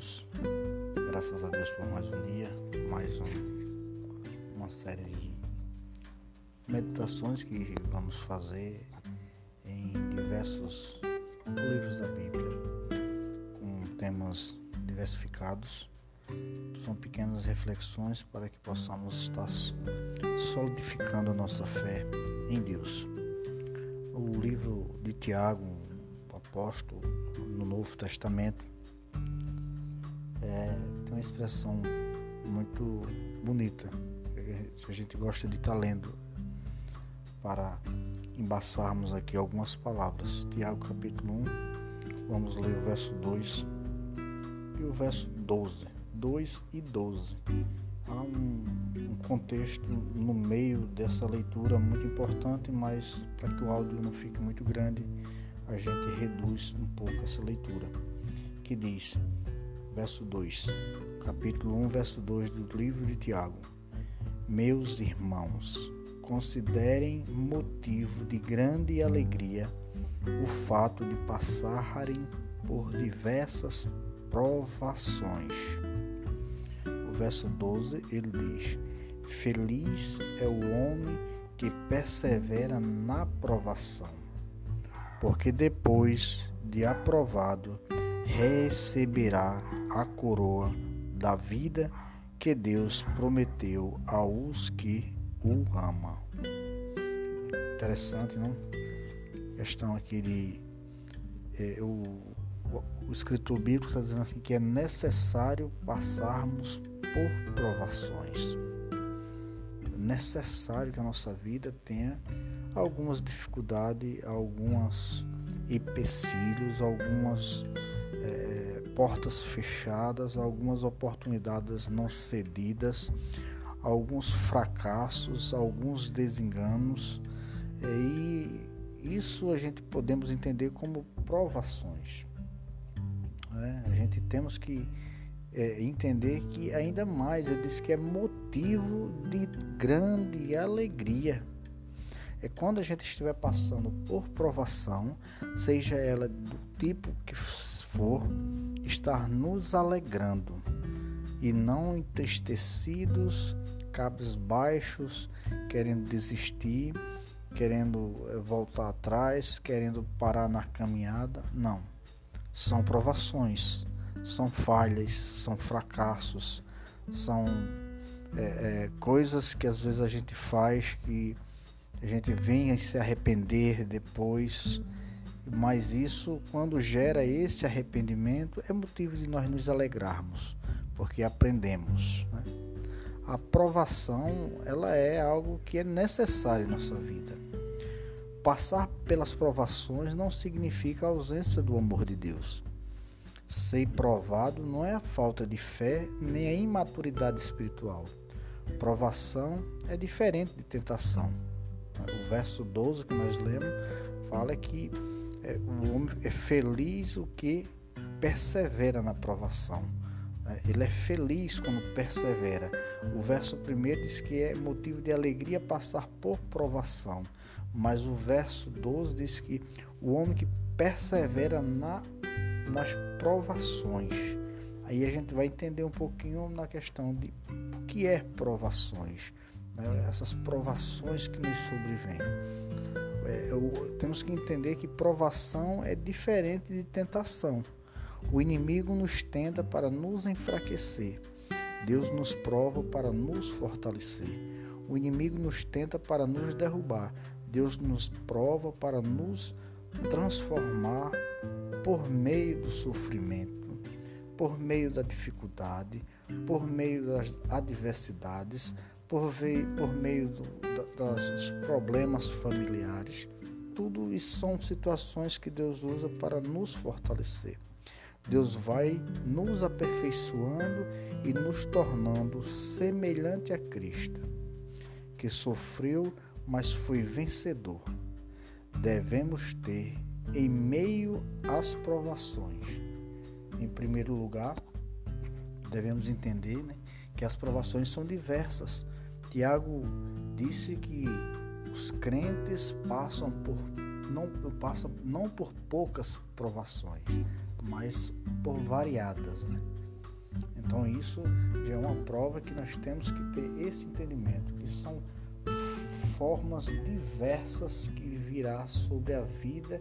todos. Graças a Deus por mais um dia, mais um, uma série de meditações que vamos fazer em diversos livros da Bíblia, com temas diversificados. São pequenas reflexões para que possamos estar solidificando a nossa fé em Deus. O livro de Tiago, apóstolo no Novo Testamento, uma expressão muito bonita que a gente gosta de estar lendo para embaçarmos aqui algumas palavras. Tiago capítulo 1, vamos ler o verso 2 e o verso 12. 2 e 12. Há um, um contexto no meio dessa leitura muito importante, mas para que o áudio não fique muito grande, a gente reduz um pouco essa leitura, que diz: verso 2, capítulo 1, verso 2 do livro de Tiago. Meus irmãos, considerem motivo de grande alegria o fato de passarem por diversas provações. O verso 12 ele diz: Feliz é o homem que persevera na provação, porque depois de aprovado receberá a coroa da vida que Deus prometeu aos que o amam. Interessante, não? Questão aqui de é, o, o escritor bíblico está dizendo assim que é necessário passarmos por provações. É necessário que a nossa vida tenha algumas dificuldades, algumas empecilhos, algumas portas fechadas, algumas oportunidades não cedidas, alguns fracassos, alguns desenganos, é, e isso a gente podemos entender como provações. É, a gente temos que é, entender que ainda mais, ele diz que é motivo de grande alegria. É quando a gente estiver passando por provação, seja ela do tipo que for, estar nos alegrando e não entristecidos, cabisbaixos, querendo desistir, querendo eh, voltar atrás, querendo parar na caminhada. Não. São provações, são falhas, são fracassos, são é, é, coisas que às vezes a gente faz que a gente vem a se arrepender depois mas isso, quando gera esse arrependimento, é motivo de nós nos alegrarmos, porque aprendemos. Né? A provação, ela é algo que é necessário em nossa vida. Passar pelas provações não significa a ausência do amor de Deus. Ser provado não é a falta de fé nem a imaturidade espiritual. Provação é diferente de tentação. O verso 12 que nós lemos fala que o homem é feliz o que persevera na provação. Né? Ele é feliz quando persevera. O verso primeiro diz que é motivo de alegria passar por provação. Mas o verso 12 diz que o homem que persevera na, nas provações. Aí a gente vai entender um pouquinho na questão de o que é provações. Né? Essas provações que nos sobrevêm é, temos que entender que provação é diferente de tentação. O inimigo nos tenta para nos enfraquecer. Deus nos prova para nos fortalecer. O inimigo nos tenta para nos derrubar. Deus nos prova para nos transformar por meio do sofrimento, por meio da dificuldade, por meio das adversidades, por, por meio do, dos problemas familiares. Tudo isso são situações que Deus usa para nos fortalecer. Deus vai nos aperfeiçoando e nos tornando semelhante a Cristo, que sofreu, mas foi vencedor. Devemos ter em meio às provações. Em primeiro lugar, devemos entender né, que as provações são diversas. Tiago disse que os crentes passam por não passam não por poucas provações, mas por variadas, né? Então isso já é uma prova que nós temos que ter esse entendimento, que são formas diversas que virá sobre a vida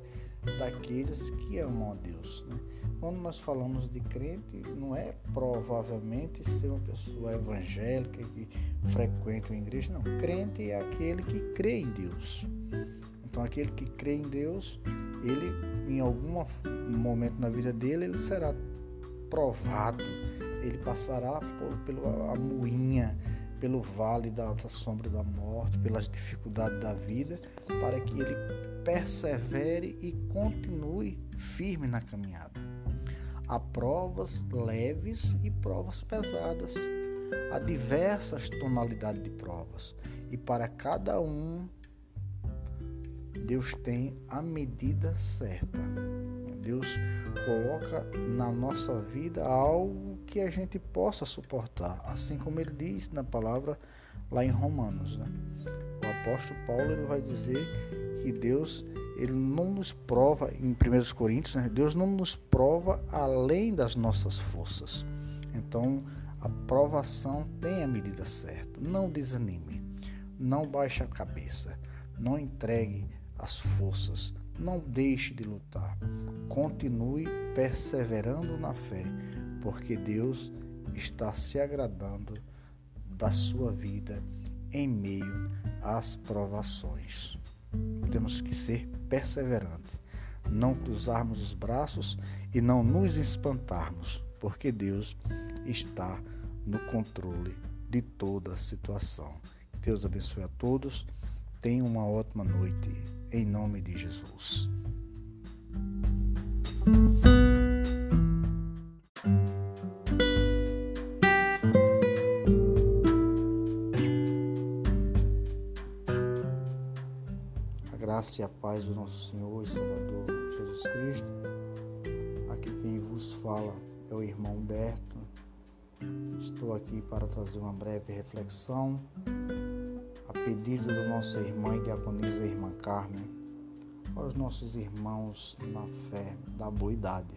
daqueles que amam a Deus. Né? Quando nós falamos de crente, não é provavelmente ser uma pessoa evangélica que frequenta uma igreja, não. Crente é aquele que crê em Deus. Então, aquele que crê em Deus, ele, em algum momento na vida dele, ele será provado, ele passará por, pela moinha, pelo vale da, da sombra da morte, pelas dificuldades da vida, para que ele persevere e continue firme na caminhada. Há provas leves e provas pesadas. Há diversas tonalidades de provas. E para cada um, Deus tem a medida certa. Deus coloca na nossa vida algo que a gente possa suportar, assim como ele diz na palavra lá em Romanos. Né? O apóstolo Paulo ele vai dizer que Deus ele não nos prova, em 1 Coríntios, né? Deus não nos prova além das nossas forças. Então, a provação tem a medida certa. Não desanime, não baixe a cabeça, não entregue as forças, não deixe de lutar. Continue perseverando na fé, porque Deus está se agradando da sua vida em meio às provações. Temos que ser perseverantes, não cruzarmos os braços e não nos espantarmos, porque Deus está no controle de toda a situação. Deus abençoe a todos. Tenha uma ótima noite, em nome de Jesus. Graça e a paz do nosso Senhor e Salvador Jesus Cristo. Aqui quem vos fala é o irmão Humberto. Estou aqui para trazer uma breve reflexão a pedido do nosso irmã e diaconisa irmã Carmen aos nossos irmãos na fé da boa idade.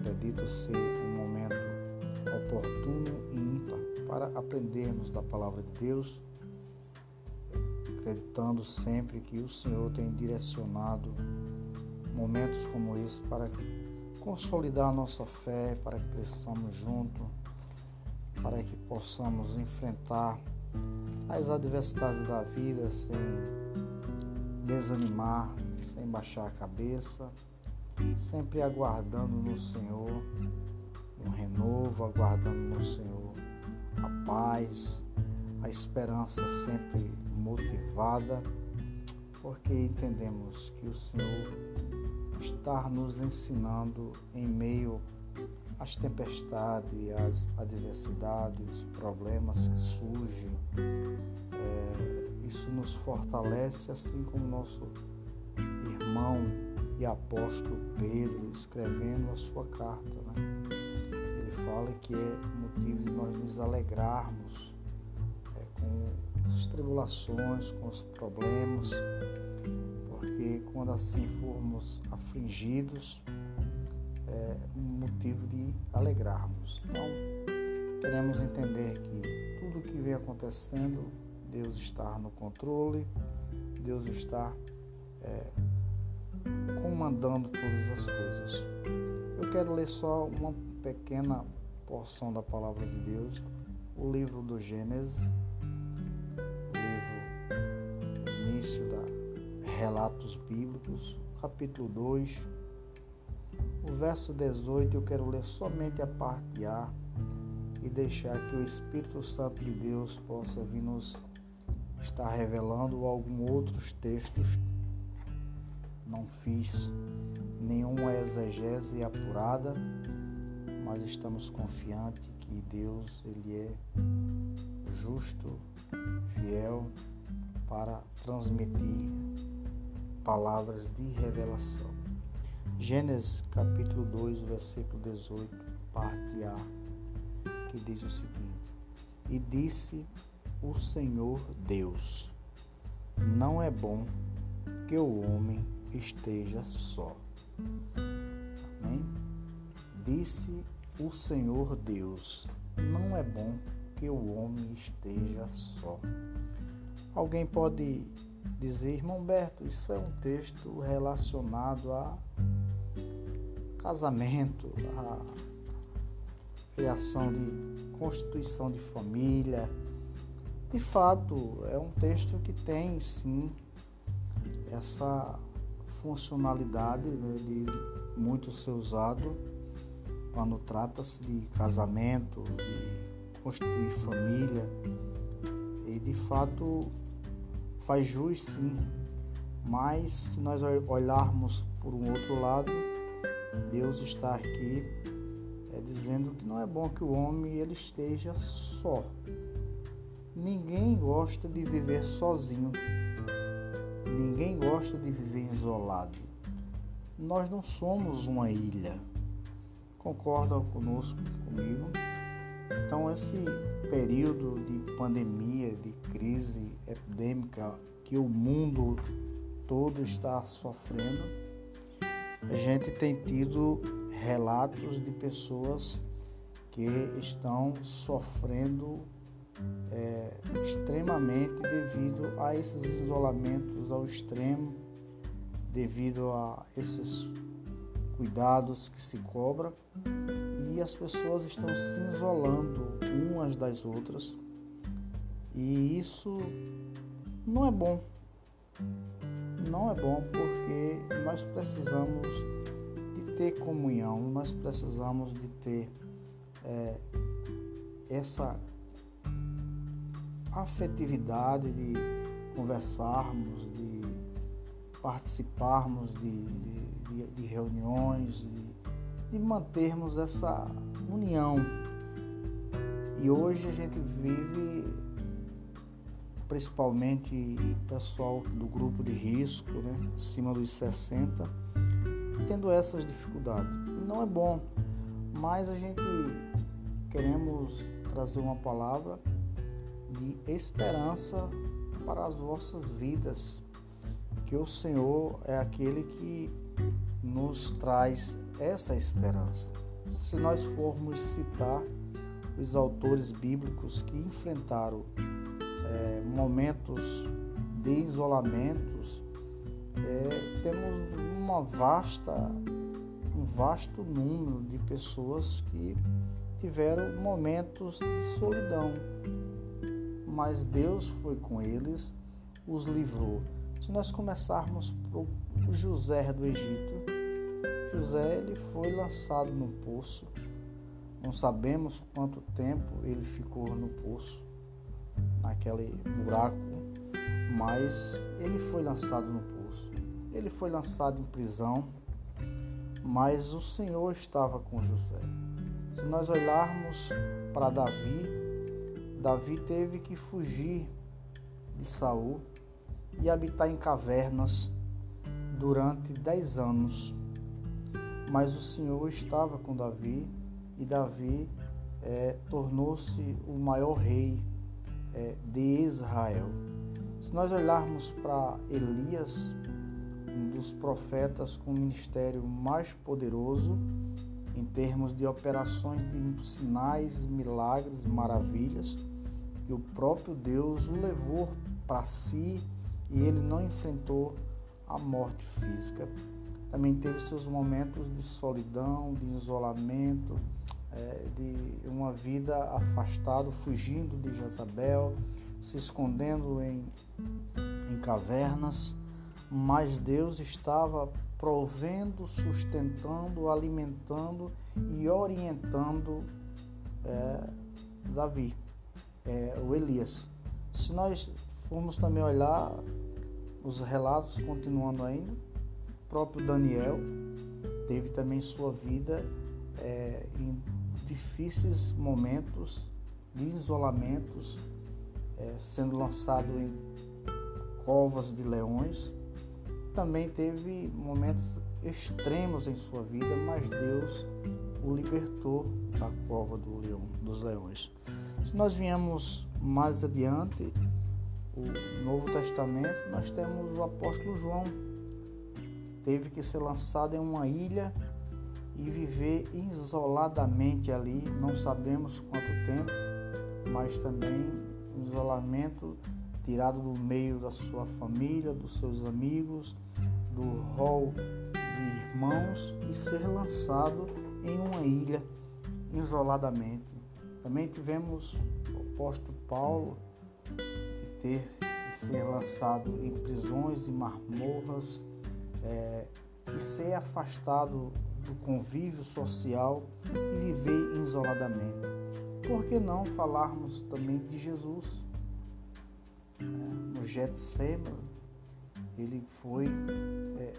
Acredito ser um momento oportuno e ímpar para aprendermos da palavra de Deus acreditando sempre que o Senhor tem direcionado momentos como esse para consolidar a nossa fé, para que cresçamos juntos, para que possamos enfrentar as adversidades da vida sem desanimar, sem baixar a cabeça, sempre aguardando no Senhor um renovo, aguardando no Senhor a paz, a esperança sempre motivada, porque entendemos que o Senhor está nos ensinando em meio às tempestades, às adversidades, os problemas que surgem. É, isso nos fortalece, assim como nosso irmão e apóstolo Pedro escrevendo a sua carta. Né? Ele fala que é motivo de nós nos alegrarmos com as tribulações, com os problemas, porque quando assim formos afligidos, é um motivo de alegrarmos. Então, queremos entender que tudo que vem acontecendo, Deus está no controle, Deus está é, comandando todas as coisas. Eu quero ler só uma pequena porção da palavra de Deus, o livro do Gênesis, início da Relatos Bíblicos, capítulo 2, o verso 18, eu quero ler somente a parte A e deixar que o Espírito Santo de Deus possa vir nos estar revelando alguns outros textos. Não fiz nenhuma exegese apurada, mas estamos confiantes que Deus ele é justo, fiel para transmitir palavras de revelação. Gênesis capítulo 2, versículo 18, parte A, que diz o seguinte: E disse o Senhor Deus: Não é bom que o homem esteja só. Amém? Disse o Senhor Deus. Não é bom que o homem esteja só. Alguém pode dizer, irmão Berto, isso é um texto relacionado a casamento, a criação de constituição de família. De fato, é um texto que tem sim essa funcionalidade né, de muito ser usado quando trata-se de casamento, de constituir família. E de fato faz jus sim, mas se nós olharmos por um outro lado, Deus está aqui é, dizendo que não é bom que o homem ele esteja só. Ninguém gosta de viver sozinho. Ninguém gosta de viver isolado. Nós não somos uma ilha. Concordam conosco, comigo? Então, esse período de pandemia, de crise epidêmica que o mundo todo está sofrendo, a gente tem tido relatos de pessoas que estão sofrendo é, extremamente devido a esses isolamentos ao extremo, devido a esses cuidados que se cobra e as pessoas estão se isolando umas das outras e isso não é bom. Não é bom porque nós precisamos de ter comunhão, nós precisamos de ter é, essa afetividade de conversarmos, de participarmos de, de, de reuniões, de, de mantermos essa união. E hoje a gente vive principalmente pessoal do grupo de risco, né, acima dos 60, tendo essas dificuldades. Não é bom, mas a gente queremos trazer uma palavra de esperança para as vossas vidas, que o Senhor é aquele que nos traz essa esperança. Se nós formos citar os autores bíblicos que enfrentaram é, momentos de isolamentos, é, temos uma vasta, um vasto número de pessoas que tiveram momentos de solidão, mas Deus foi com eles, os livrou. Se nós começarmos por José do Egito, José ele foi lançado no poço. Não sabemos quanto tempo ele ficou no poço naquele buraco, mas ele foi lançado no poço. Ele foi lançado em prisão, mas o Senhor estava com José. Se nós olharmos para Davi, Davi teve que fugir de Saul e habitar em cavernas durante dez anos. Mas o Senhor estava com Davi e Davi é, tornou-se o maior rei é, de Israel. Se nós olharmos para Elias, um dos profetas com o ministério mais poderoso em termos de operações de sinais, milagres, maravilhas, e o próprio Deus o levou para si e ele não enfrentou a morte física. Também teve seus momentos de solidão, de isolamento, é, de uma vida afastado, fugindo de Jezabel, se escondendo em, em cavernas, mas Deus estava provendo, sustentando, alimentando e orientando é, Davi, é, o Elias. Se nós formos também olhar os relatos, continuando ainda, próprio Daniel teve também sua vida é, em difíceis momentos de isolamentos, é, sendo lançado em covas de leões. Também teve momentos extremos em sua vida, mas Deus o libertou da cova do leão, dos leões. Se nós viemos mais adiante, o Novo Testamento, nós temos o apóstolo João. Teve que ser lançado em uma ilha e viver isoladamente ali, não sabemos quanto tempo, mas também isolamento tirado do meio da sua família, dos seus amigos, do rol de irmãos e ser lançado em uma ilha isoladamente. Também tivemos o apóstolo Paulo ter de ser lançado em prisões e marmorras é, e ser afastado do convívio social e viver isoladamente. Por que não falarmos também de Jesus? É, no Getsemane, ele foi, é,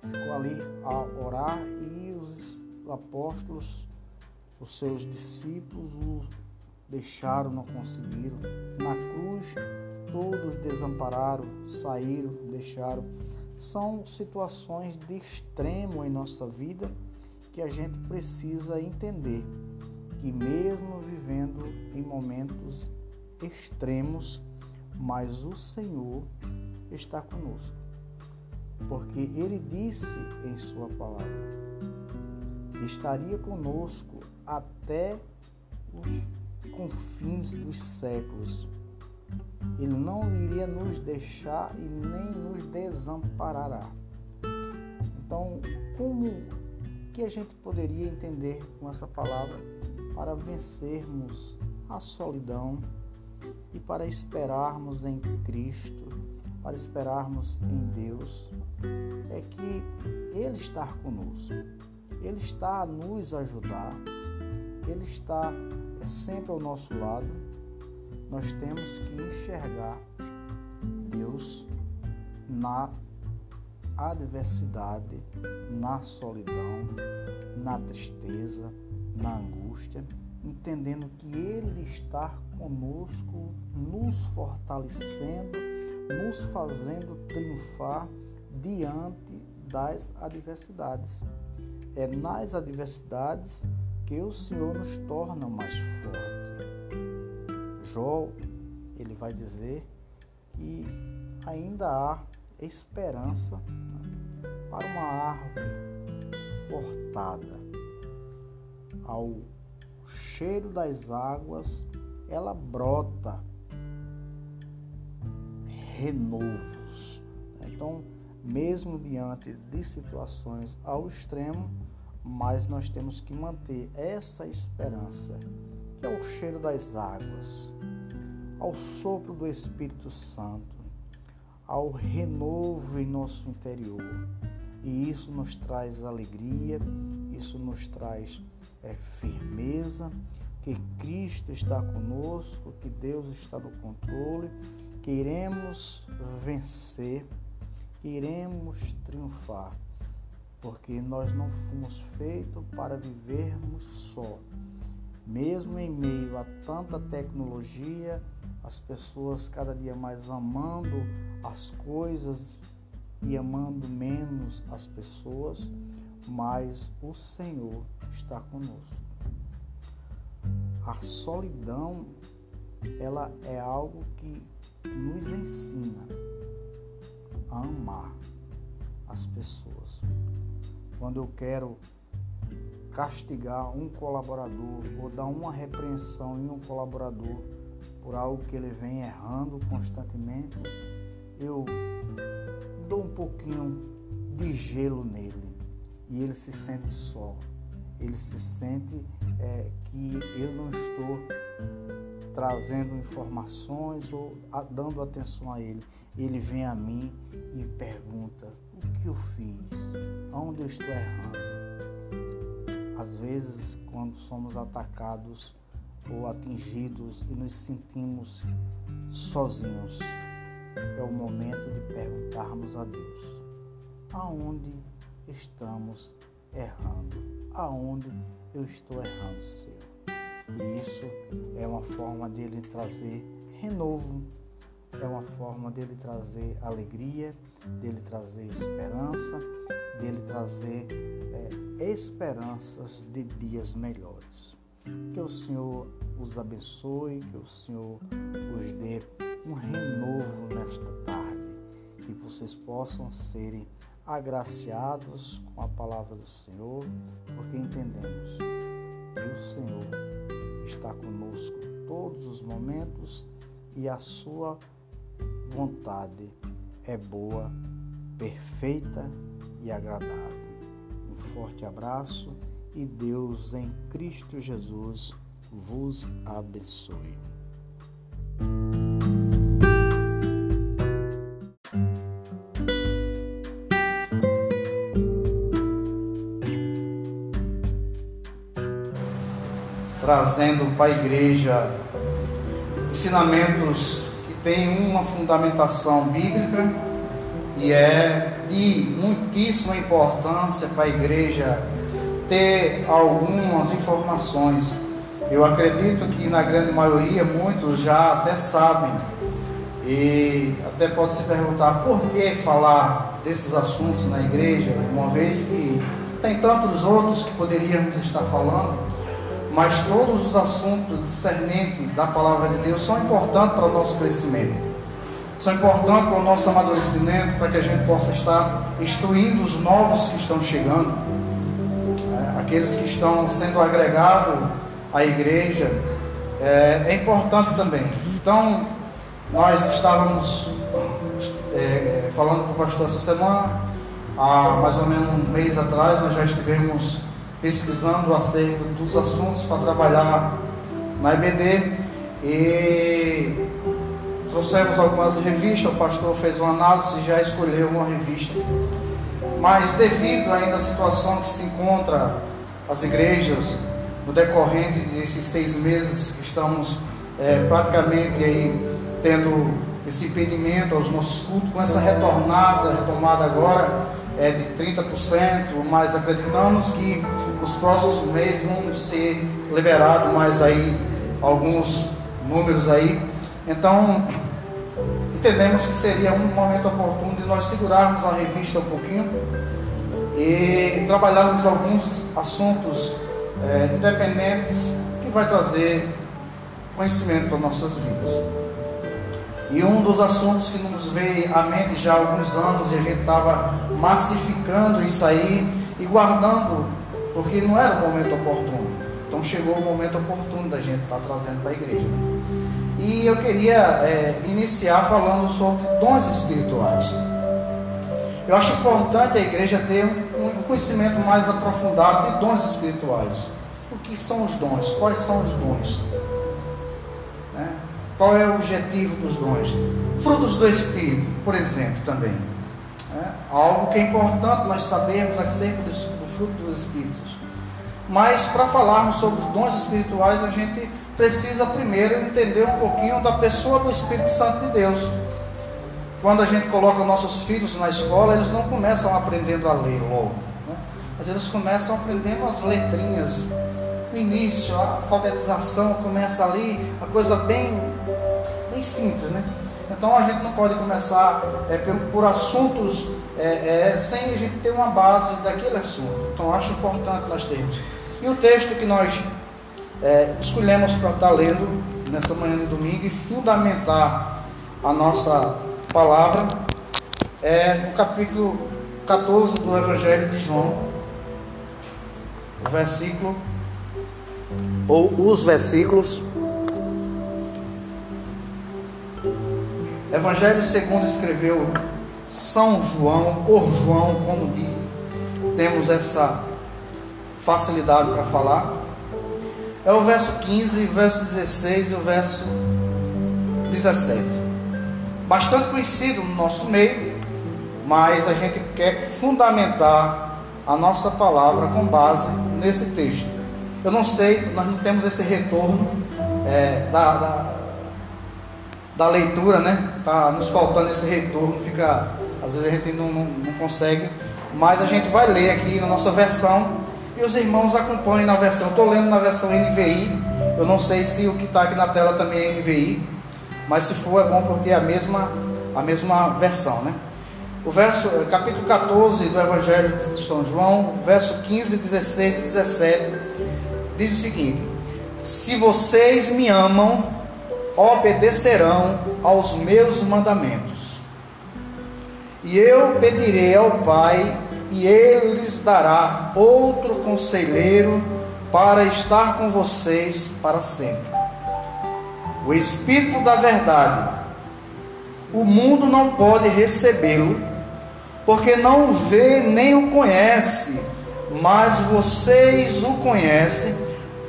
ficou ali a orar e os apóstolos, os seus discípulos, o deixaram, não conseguiram. Na cruz, todos desampararam, saíram, deixaram. São situações de extremo em nossa vida que a gente precisa entender que mesmo vivendo em momentos extremos, mas o Senhor está conosco. Porque ele disse em sua palavra que estaria conosco até os confins dos séculos. Ele não iria nos deixar e nem nos desamparará. Então, como que a gente poderia entender com essa palavra para vencermos a solidão e para esperarmos em Cristo, para esperarmos em Deus, é que Ele está conosco, Ele está a nos ajudar, Ele está sempre ao nosso lado. Nós temos que enxergar Deus na adversidade, na solidão, na tristeza, na angústia, entendendo que Ele está conosco, nos fortalecendo, nos fazendo triunfar diante das adversidades. É nas adversidades que o Senhor nos torna mais forte. Jó, ele vai dizer que ainda há esperança para uma árvore cortada. Ao cheiro das águas, ela brota renovos. Então, mesmo diante de situações ao extremo, mas nós temos que manter essa esperança, é o cheiro das águas, ao sopro do Espírito Santo, ao renovo em nosso interior. E isso nos traz alegria, isso nos traz é, firmeza, que Cristo está conosco, que Deus está no controle, que iremos vencer, que iremos triunfar, porque nós não fomos feitos para vivermos só. Mesmo em meio a tanta tecnologia, as pessoas cada dia mais amando as coisas e amando menos as pessoas, mas o Senhor está conosco. A solidão, ela é algo que nos ensina a amar as pessoas. Quando eu quero castigar um colaborador ou dar uma repreensão em um colaborador por algo que ele vem errando constantemente, eu dou um pouquinho de gelo nele e ele se sente só. Ele se sente é, que eu não estou trazendo informações ou dando atenção a ele. Ele vem a mim e pergunta: o que eu fiz? Onde eu estou errando? Às vezes, quando somos atacados ou atingidos e nos sentimos sozinhos, é o momento de perguntarmos a Deus: aonde estamos errando? Aonde eu estou errando, Senhor? E isso é uma forma dele trazer renovo, é uma forma dele trazer alegria, dele trazer esperança, dele trazer é, esperanças de dias melhores. Que o Senhor os abençoe, que o Senhor os dê um renovo nesta tarde, que vocês possam serem agraciados com a palavra do Senhor, porque entendemos que o Senhor está conosco todos os momentos e a sua vontade é boa, perfeita e agradável. Um forte abraço e Deus em Cristo Jesus vos abençoe. Trazendo para a igreja ensinamentos que têm uma fundamentação bíblica e é de muitíssima importância para a igreja ter algumas informações. Eu acredito que na grande maioria muitos já até sabem. E até pode se perguntar por que falar desses assuntos na igreja, uma vez que tem tantos outros que poderíamos estar falando, mas todos os assuntos discernentes da palavra de Deus são importantes para o nosso crescimento, são importantes para o nosso amadurecimento, para que a gente possa estar instruindo os novos que estão chegando aqueles que estão sendo agregados à igreja, é, é importante também. Então, nós estávamos é, falando com o pastor essa semana, há mais ou menos um mês atrás, nós já estivemos pesquisando acerca dos assuntos para trabalhar na EBD e trouxemos algumas revistas, o pastor fez uma análise e já escolheu uma revista. Mas devido ainda à situação que se encontra as igrejas no decorrente desses seis meses que estamos é, praticamente aí tendo esse impedimento aos nossos cultos, com essa retornada, retomada agora é de 30%, mas acreditamos que nos próximos meses vão ser liberados mais aí alguns números aí. Então, entendemos que seria um momento oportuno de nós segurarmos a revista um pouquinho e trabalharmos alguns assuntos é, independentes que vai trazer conhecimento para nossas vidas. E um dos assuntos que nos veio à mente já há alguns anos e a gente estava massificando isso aí e guardando, porque não era o momento oportuno. Então chegou o momento oportuno da gente estar tá trazendo para a igreja. E eu queria é, iniciar falando sobre dons espirituais. Eu acho importante a igreja ter um conhecimento mais aprofundado de dons espirituais. O que são os dons? Quais são os dons? Né? Qual é o objetivo dos dons? Frutos do Espírito, por exemplo, também. Né? Algo que é importante nós sabermos acerca do, do fruto dos Espíritos. Mas para falarmos sobre dons espirituais, a gente precisa primeiro entender um pouquinho da pessoa do Espírito Santo de Deus. Quando a gente coloca nossos filhos na escola, eles não começam aprendendo a ler logo, né? mas eles começam aprendendo as letrinhas. No início, a alfabetização começa ali, a coisa bem, bem simples, né? Então a gente não pode começar é, por, por assuntos é, é, sem a gente ter uma base daquele assunto. Então acho importante nós termos. E o texto que nós é, escolhemos para estar lendo nessa manhã de domingo e fundamentar a nossa palavra é no capítulo 14 do Evangelho de João, o versículo, ou os versículos. Evangelho segundo escreveu São João, ou João, como temos essa facilidade para falar. É o verso 15, o verso 16 e o verso 17 bastante conhecido no nosso meio, mas a gente quer fundamentar a nossa palavra com base nesse texto. Eu não sei, nós não temos esse retorno é, da, da, da, leitura, né? Tá nos faltando esse retorno, fica, às vezes a gente não, não, não consegue, mas a gente vai ler aqui na nossa versão e os irmãos acompanhem na versão. Estou lendo na versão NVI, eu não sei se o que está aqui na tela também é NVI, mas se for é bom porque é a mesma, a mesma versão, né? O verso, eh, capítulo 14 do Evangelho de São João, verso 15, 16 e 17, diz o seguinte: Se vocês me amam, obedecerão aos meus mandamentos. E eu pedirei ao Pai, e ele lhes dará outro conselheiro para estar com vocês para sempre. O Espírito da Verdade. O mundo não pode recebê-lo, porque não o vê nem o conhece, mas vocês o conhecem,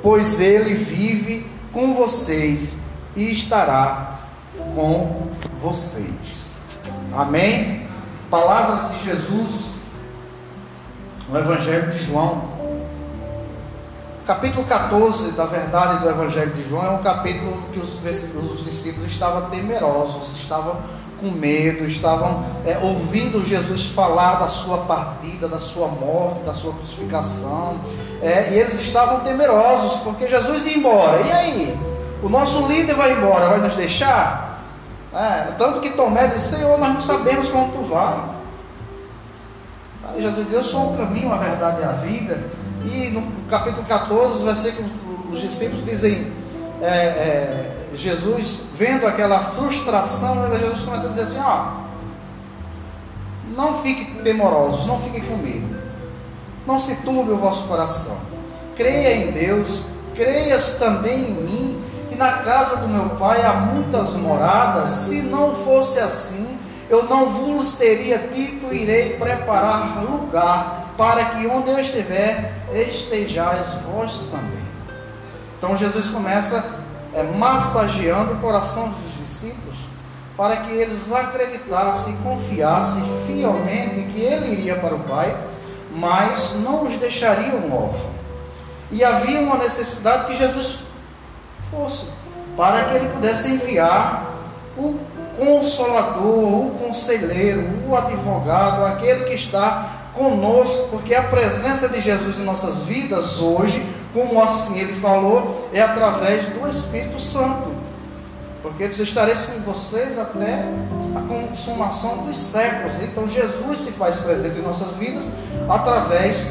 pois ele vive com vocês e estará com vocês. Amém? Palavras de Jesus no Evangelho de João. Capítulo 14 da verdade do Evangelho de João é um capítulo que os, os discípulos estavam temerosos, estavam com medo, estavam é, ouvindo Jesus falar da sua partida, da sua morte, da sua crucificação, é, e eles estavam temerosos porque Jesus ia embora. E aí? O nosso líder vai embora, vai nos deixar? É, tanto que Tomé disse: Senhor, nós não sabemos como tu vai. Jesus disse: Eu sou o caminho, a verdade e a vida. E no capítulo 14, os versículos, os discípulos dizem: é, é, Jesus, vendo aquela frustração, Jesus começa a dizer assim: Ó, não fiquem temorosos, não fiquem com medo, não se turbe o vosso coração, creia em Deus, creias também em mim, que na casa do meu pai há muitas moradas, se não fosse assim, eu não vos teria dito, irei preparar lugar para que onde eu estiver, estejais vós também. Então Jesus começa é, massageando o coração dos discípulos para que eles acreditassem e confiassem fielmente que ele iria para o Pai, mas não os deixariam órfãos. E havia uma necessidade que Jesus fosse, para que ele pudesse enviar o consolador, o conselheiro, o advogado, aquele que está conosco, porque a presença de Jesus em nossas vidas hoje, como assim ele falou, é através do Espírito Santo. Porque ele estareis com vocês até a consumação dos séculos. Então Jesus se faz presente em nossas vidas através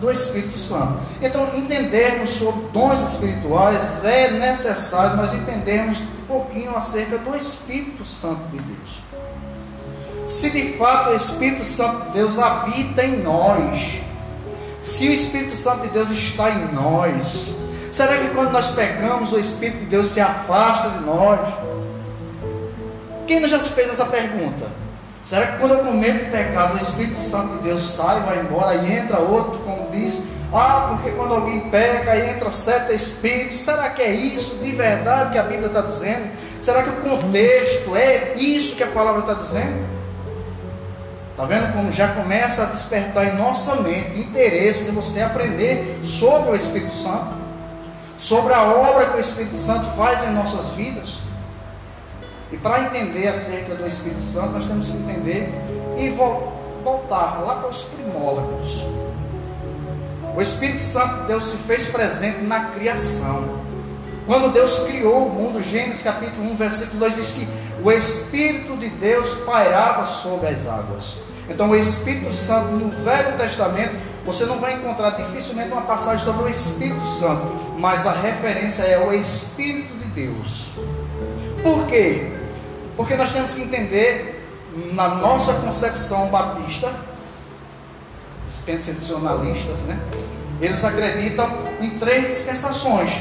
do Espírito Santo. Então, entendermos sobre dons espirituais é necessário nós entendermos um pouquinho acerca do Espírito Santo de Deus. Se de fato o Espírito Santo de Deus habita em nós, se o Espírito Santo de Deus está em nós, será que quando nós pegamos o Espírito de Deus se afasta de nós? Quem já se fez essa pergunta? Será que quando eu cometo pecado, o Espírito Santo de Deus sai, vai embora e entra outro, como diz? Ah, porque quando alguém peca, entra sete espíritos. Será que é isso de verdade que a Bíblia está dizendo? Será que o contexto é isso que a palavra está dizendo? Está vendo como já começa a despertar em nossa mente interesse de você aprender sobre o Espírito Santo, sobre a obra que o Espírito Santo faz em nossas vidas? E para entender acerca do Espírito Santo, nós temos que entender e voltar lá para os primórdios. O Espírito Santo de Deus se fez presente na criação. Quando Deus criou o mundo, Gênesis capítulo 1, versículo 2 diz que o Espírito de Deus pairava sobre as águas. Então, o Espírito Santo no Velho Testamento, você não vai encontrar dificilmente uma passagem sobre o Espírito Santo, mas a referência é o Espírito de Deus. Por quê? Porque nós temos que entender, na nossa concepção batista, dispensacionalistas, né? Eles acreditam em três dispensações.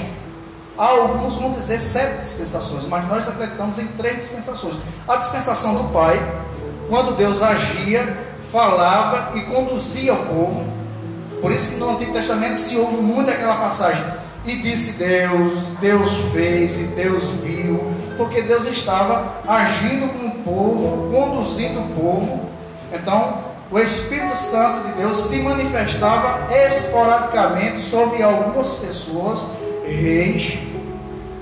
Alguns vão dizer sete dispensações, mas nós acreditamos em três dispensações. A dispensação do Pai, quando Deus agia, falava e conduzia o povo. Por isso que no Antigo Testamento se ouve muito aquela passagem. E disse Deus, Deus fez e Deus viu porque Deus estava agindo com o povo, conduzindo o povo. Então, o Espírito Santo de Deus se manifestava esporadicamente sobre algumas pessoas, reis,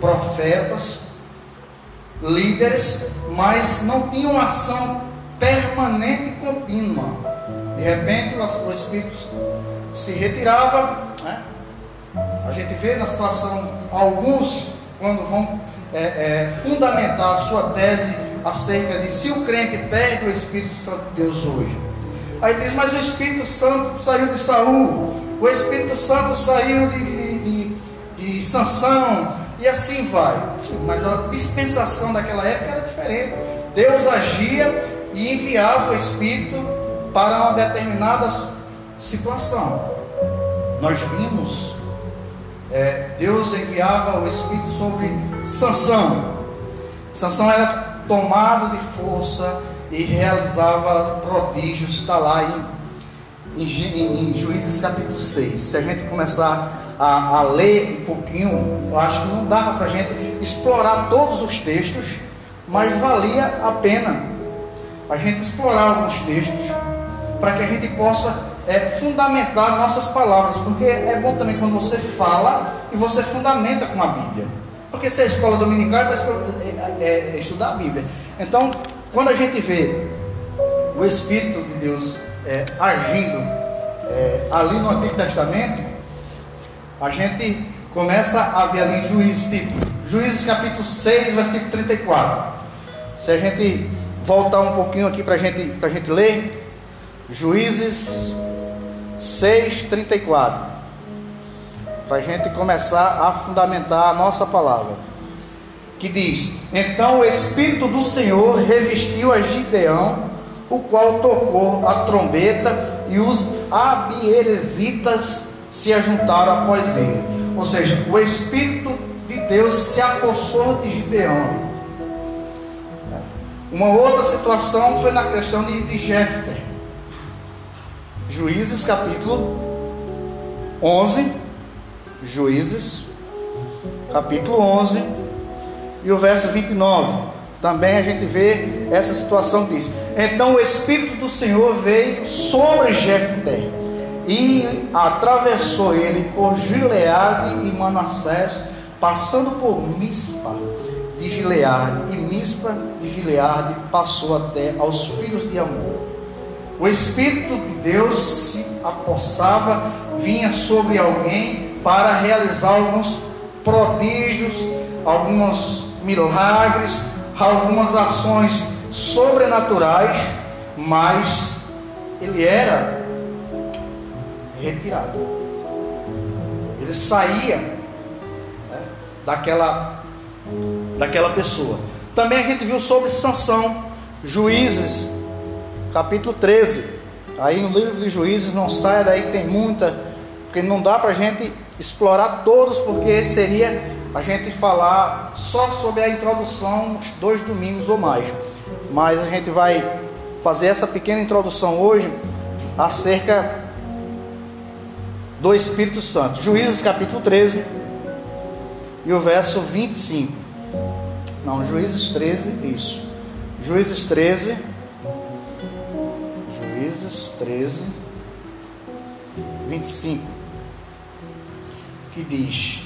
profetas, líderes, mas não tinha uma ação permanente e contínua. De repente, o Espírito se retirava. Né? A gente vê na situação alguns quando vão é, é, fundamentar a sua tese acerca de se o crente perde o Espírito Santo de Deus hoje. Aí diz, mas o Espírito Santo saiu de Saul, o Espírito Santo saiu de, de, de, de Sansão, e assim vai. Mas a dispensação daquela época era diferente. Deus agia e enviava o Espírito para uma determinada situação. Nós vimos, é, Deus enviava o Espírito sobre Sansão. Sansão era tomado de força e realizava prodígios, está lá em, em, em Juízes capítulo 6. Se a gente começar a, a ler um pouquinho, eu acho que não dava para a gente explorar todos os textos, mas valia a pena a gente explorar alguns textos para que a gente possa é, fundamentar nossas palavras, porque é bom também quando você fala e você fundamenta com a Bíblia. Porque se é escola dominical é para é, é, estudar a Bíblia. Então, quando a gente vê o Espírito de Deus é, agindo é, ali no Antigo Testamento, a gente começa a ver ali em Juízes, tipo, Juízes capítulo 6, versículo 34. Se a gente voltar um pouquinho aqui para gente, a gente ler, Juízes 6,34. Para a gente começar a fundamentar a nossa palavra. Que diz: Então o Espírito do Senhor revestiu a Gideão, o qual tocou a trombeta, e os abieresitas se ajuntaram após ele. Ou seja, o Espírito de Deus se apossou de Gideão. Uma outra situação foi na questão de, de. Juízes capítulo 11, Juízes capítulo 11 e o verso 29. Também a gente vê essa situação diz: Então o espírito do Senhor veio sobre Jefté e atravessou ele por Gileade e Manassés, passando por Mispa de Gileade, e Mispa de Gileade passou até aos filhos de Amor. O Espírito de Deus se apossava, vinha sobre alguém para realizar alguns prodígios, alguns milagres, algumas ações sobrenaturais, mas ele era retirado. Ele saía né, daquela, daquela pessoa. Também a gente viu sobre Sansão, juízes capítulo 13. Aí no livro de Juízes não sai daí que tem muita, porque não dá para a gente explorar todos, porque seria a gente falar só sobre a introdução uns dois domingos ou mais. Mas a gente vai fazer essa pequena introdução hoje acerca do Espírito Santo. Juízes capítulo 13 e o verso 25. Não, Juízes 13, isso. Juízes 13 Juízes 13, 25, que diz: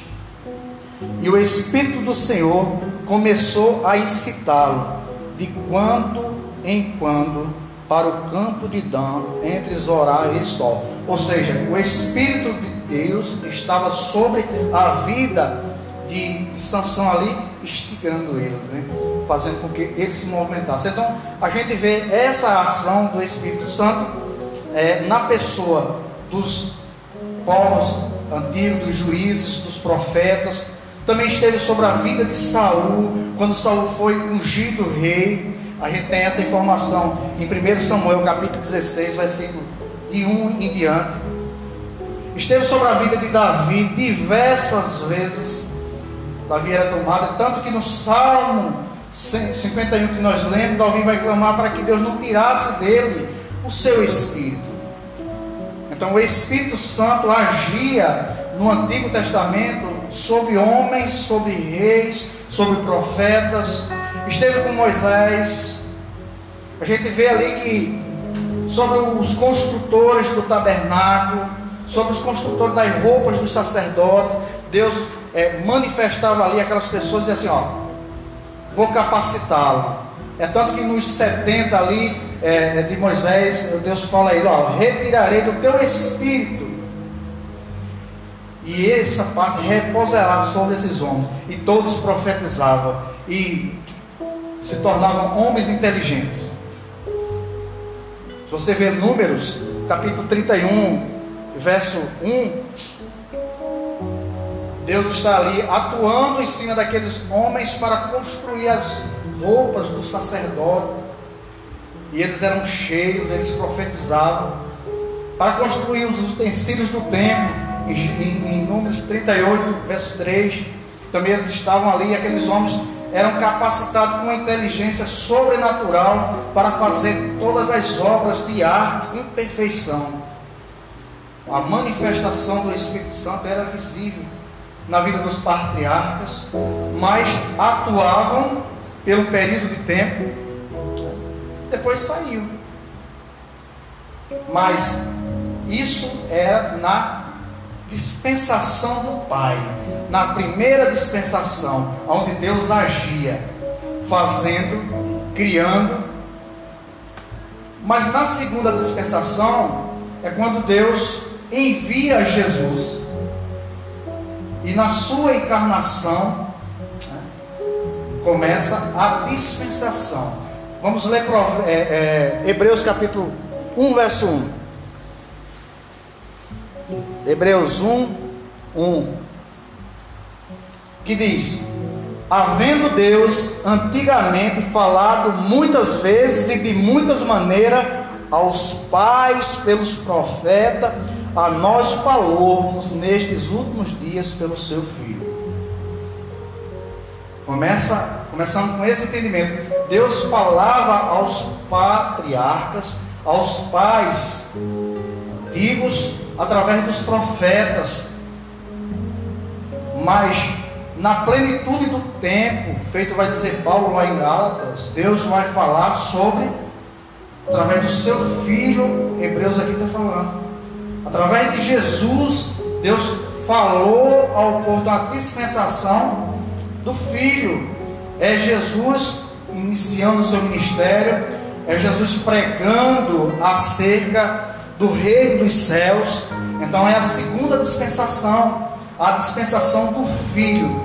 E o Espírito do Senhor começou a incitá-lo, de quando em quando, para o campo de Dan, entre Zorá e Estol. Ou seja, o Espírito de Deus estava sobre a vida de Sansão ali, instigando ele, né? Fazendo com que ele se movimentasse. Então, a gente vê essa ação do Espírito Santo é, na pessoa dos povos antigos, dos juízes, dos profetas. Também esteve sobre a vida de Saul, quando Saul foi ungido rei. A gente tem essa informação em 1 Samuel capítulo 16, versículo de 1 em diante. Esteve sobre a vida de Davi diversas vezes. Davi era tomado, tanto que no Salmo 51 que nós lemos, Davi vai clamar para que Deus não tirasse dele o seu espírito. Então o Espírito Santo agia no Antigo Testamento sobre homens, sobre reis, sobre profetas. Esteve com Moisés. A gente vê ali que sobre os construtores do tabernáculo, sobre os construtores das roupas dos sacerdotes, Deus é, manifestava ali aquelas pessoas e assim, ó, vou capacitá-lo. É tanto que nos 70 ali é, de Moisés, Deus fala a ele: ó, retirarei do teu espírito, e essa parte repousará sobre esses homens. E todos profetizavam e se tornavam homens inteligentes. Se você ver Números, capítulo 31, verso 1, Deus está ali atuando em cima daqueles homens para construir as roupas do sacerdote. e eles eram cheios, eles profetizavam para construir os utensílios do templo, em, em, Números 38, verso 3. Também eles estavam ali, aqueles homens eram capacitados com inteligência sobrenatural para fazer todas as obras de arte em perfeição. A manifestação do Espírito Santo era visível na vida dos patriarcas, mas atuavam pelo período de tempo, depois saiu. Mas isso era na dispensação do Pai, na primeira dispensação, onde Deus agia, fazendo, criando. Mas na segunda dispensação é quando Deus envia Jesus. E na sua encarnação né, começa a dispensação. Vamos ler é, é, Hebreus capítulo 1, verso 1. Hebreus 1, 1, que diz: Havendo Deus antigamente falado muitas vezes e de muitas maneiras aos pais pelos profetas, a nós falou-nos nestes últimos dias pelo seu Filho. Começa, começando com esse entendimento. Deus falava aos patriarcas, aos pais antigos, através dos profetas. Mas na plenitude do tempo, feito vai dizer Paulo lá em Gálatas, Deus vai falar sobre através do seu filho, Hebreus aqui está falando. Através de Jesus, Deus falou ao povo da dispensação do filho. É Jesus iniciando o seu ministério, é Jesus pregando acerca do reino dos céus. Então é a segunda dispensação, a dispensação do Filho.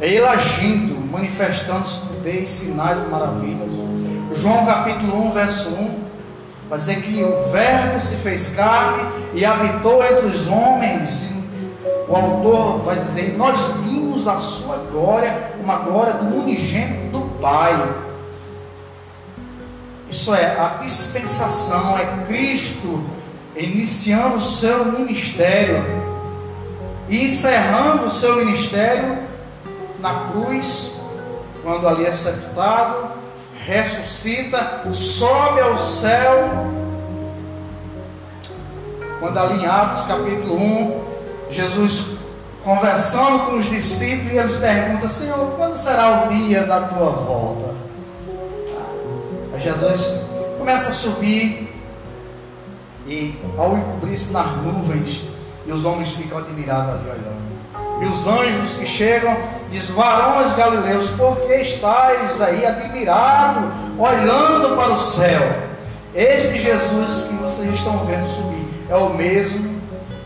É ele agindo, manifestando os poderes, sinais e maravilhas. João capítulo 1, verso 1, vai dizer que o Verbo se fez carne e habitou entre os homens. O autor vai dizer: Nós vimos a sua glória, uma glória do unigênito do Pai isso é, a dispensação é Cristo iniciando o seu ministério e encerrando o seu ministério na cruz, quando ali é sepultado, ressuscita, sobe ao céu. Quando ali em Atos capítulo 1, Jesus conversando com os discípulos, e eles perguntam: Senhor, quando será o dia da tua volta? Jesus começa a subir e ao encobrir-se nas nuvens, e os homens ficam admirados ali olhando. E os anjos que chegam, diz: Varões galileus, por que estáis aí admirados, olhando para o céu? Este Jesus que vocês estão vendo subir é o mesmo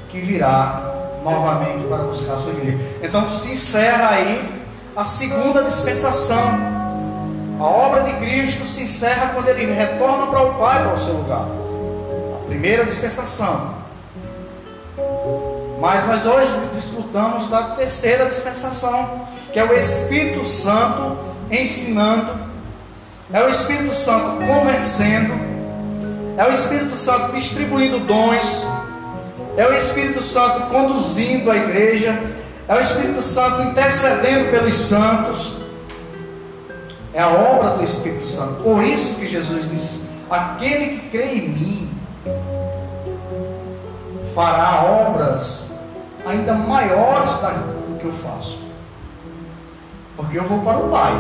que virá novamente para buscar a sua igreja. Então se encerra aí a segunda dispensação a obra de Cristo se encerra quando ele retorna para o Pai, para o seu lugar. A primeira dispensação. Mas nós hoje desfrutamos da terceira dispensação, que é o Espírito Santo ensinando, é o Espírito Santo convencendo, é o Espírito Santo distribuindo dons, é o Espírito Santo conduzindo a igreja, é o Espírito Santo intercedendo pelos santos, é a obra do Espírito Santo. Por isso que Jesus disse: aquele que crê em mim fará obras ainda maiores do que eu faço. Porque eu vou para o Pai.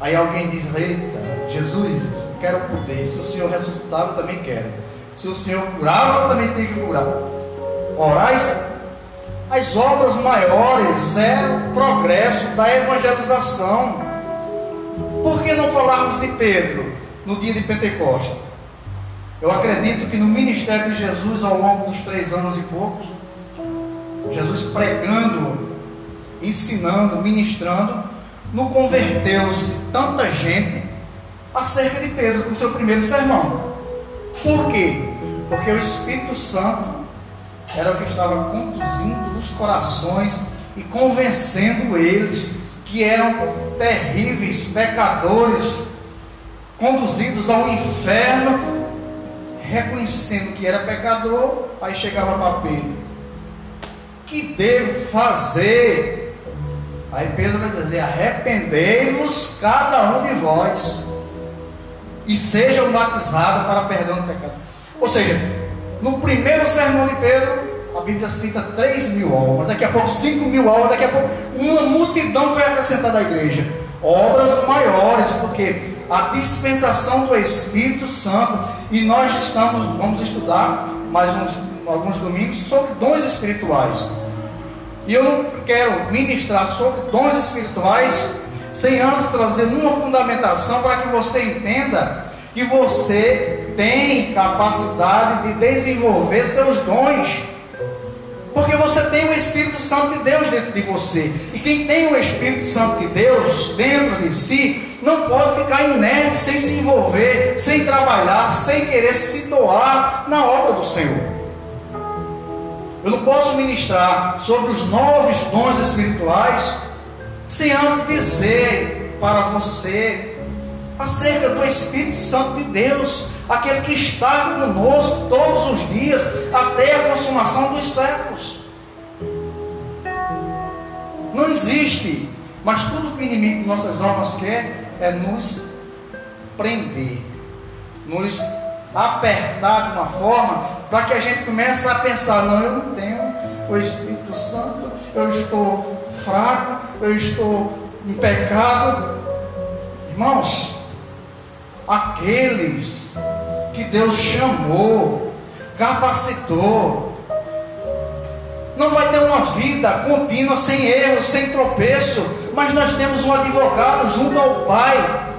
Aí alguém diz: Eita, Jesus, quero poder. Se o Senhor ressuscitava, eu também quero. Se o Senhor curava, eu também tenho que curar. Orais as obras maiores é o progresso da evangelização. Por que não falarmos de Pedro no dia de Pentecostes? Eu acredito que no ministério de Jesus, ao longo dos três anos e poucos, Jesus pregando, ensinando, ministrando, não converteu-se tanta gente acerca de Pedro com seu primeiro sermão. Por quê? Porque o Espírito Santo era o que estava conduzindo nos corações e convencendo eles que eram terríveis pecadores conduzidos ao inferno, reconhecendo que era pecador, aí chegava para Pedro: Que devo fazer? Aí Pedro vai dizer: Arrependei-vos cada um de vós e sejam batizados para perdão do pecado. Ou seja, no primeiro sermão de Pedro, a Bíblia cita 3 mil almas, daqui a pouco 5 mil almas, daqui a pouco uma multidão foi acrescentada à igreja. Obras maiores, porque a dispensação do Espírito Santo, e nós estamos, vamos estudar mais uns, alguns domingos sobre dons espirituais. E eu não quero ministrar sobre dons espirituais sem antes trazer uma fundamentação para que você entenda que você tem capacidade de desenvolver seus dons. Porque você tem o Espírito Santo de Deus dentro de você. E quem tem o Espírito Santo de Deus dentro de si, não pode ficar inerte, sem se envolver, sem trabalhar, sem querer se doar na obra do Senhor. Eu não posso ministrar sobre os novos dons espirituais sem antes dizer para você acerca do Espírito Santo de Deus, aquele que está conosco todos os dias, até a consumação dos séculos. Não existe, mas tudo que o inimigo de nossas almas quer é nos prender, nos apertar de uma forma para que a gente comece a pensar: não, eu não tenho o Espírito Santo, eu estou fraco, eu estou em pecado. Irmãos, aqueles que Deus chamou, capacitou. Não vai ter uma vida contínua sem erro, sem tropeço, mas nós temos um advogado junto ao Pai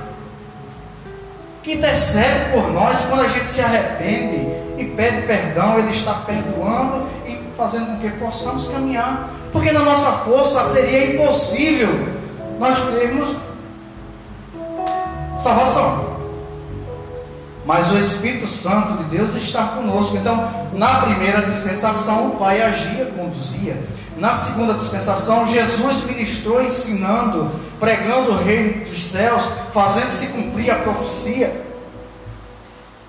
que intercede por nós quando a gente se arrepende e pede perdão, Ele está perdoando e fazendo com que possamos caminhar, porque na nossa força seria impossível nós termos salvação. Mas o Espírito Santo de Deus está conosco. Então, na primeira dispensação, o Pai agia, conduzia. Na segunda dispensação, Jesus ministrou ensinando, pregando o reino dos céus, fazendo-se cumprir a profecia.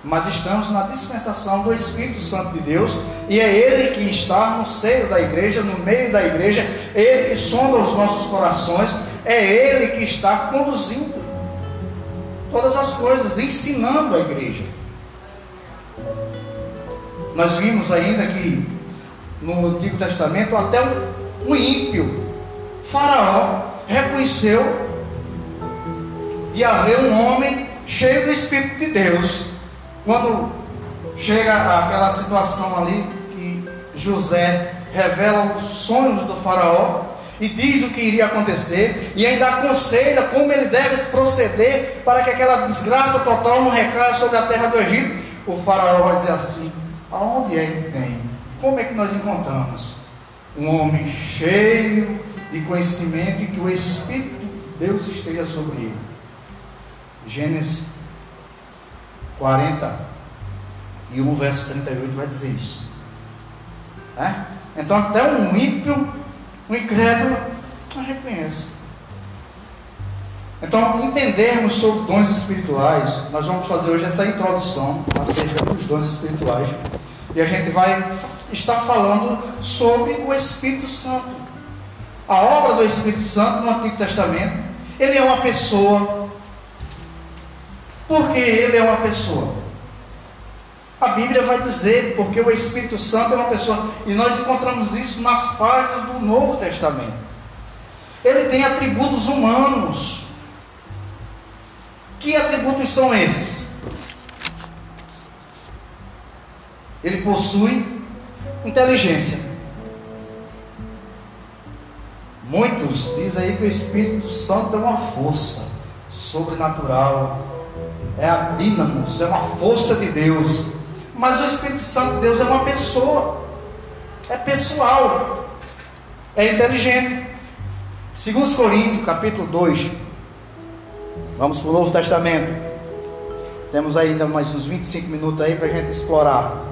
Mas estamos na dispensação do Espírito Santo de Deus, e é Ele que está no seio da igreja, no meio da igreja, Ele que sonda os nossos corações, é Ele que está conduzindo todas as coisas, ensinando a igreja. Nós vimos ainda que no Antigo Testamento até um, ímpio, Faraó, reconheceu de haver um homem cheio do Espírito de Deus. Quando chega aquela situação ali que José revela os sonhos do Faraó, e diz o que iria acontecer e ainda aconselha como ele deve proceder para que aquela desgraça total não recaia sobre a terra do Egito. O faraó vai dizer assim: aonde é que tem? Como é que nós encontramos um homem cheio de conhecimento e que o Espírito de Deus esteja sobre ele? Gênesis 40 e 1 verso 38 vai dizer isso. É? Então até um ímpio o incrédulo não reconhece. Então, entendermos sobre dons espirituais, nós vamos fazer hoje essa introdução acerca dos dons espirituais. E a gente vai estar falando sobre o Espírito Santo. A obra do Espírito Santo no Antigo Testamento, ele é uma pessoa. Por que ele é uma pessoa? A Bíblia vai dizer, porque o Espírito Santo é uma pessoa, e nós encontramos isso nas páginas do Novo Testamento. Ele tem atributos humanos. Que atributos são esses? Ele possui inteligência. Muitos dizem aí que o Espírito Santo é uma força sobrenatural, é a dínamos, é uma força de Deus. Mas o Espírito Santo de Deus é uma pessoa, é pessoal, é inteligente. Segundo Coríntios, capítulo 2, vamos para o Novo Testamento. Temos ainda mais uns 25 minutos aí para a gente explorar.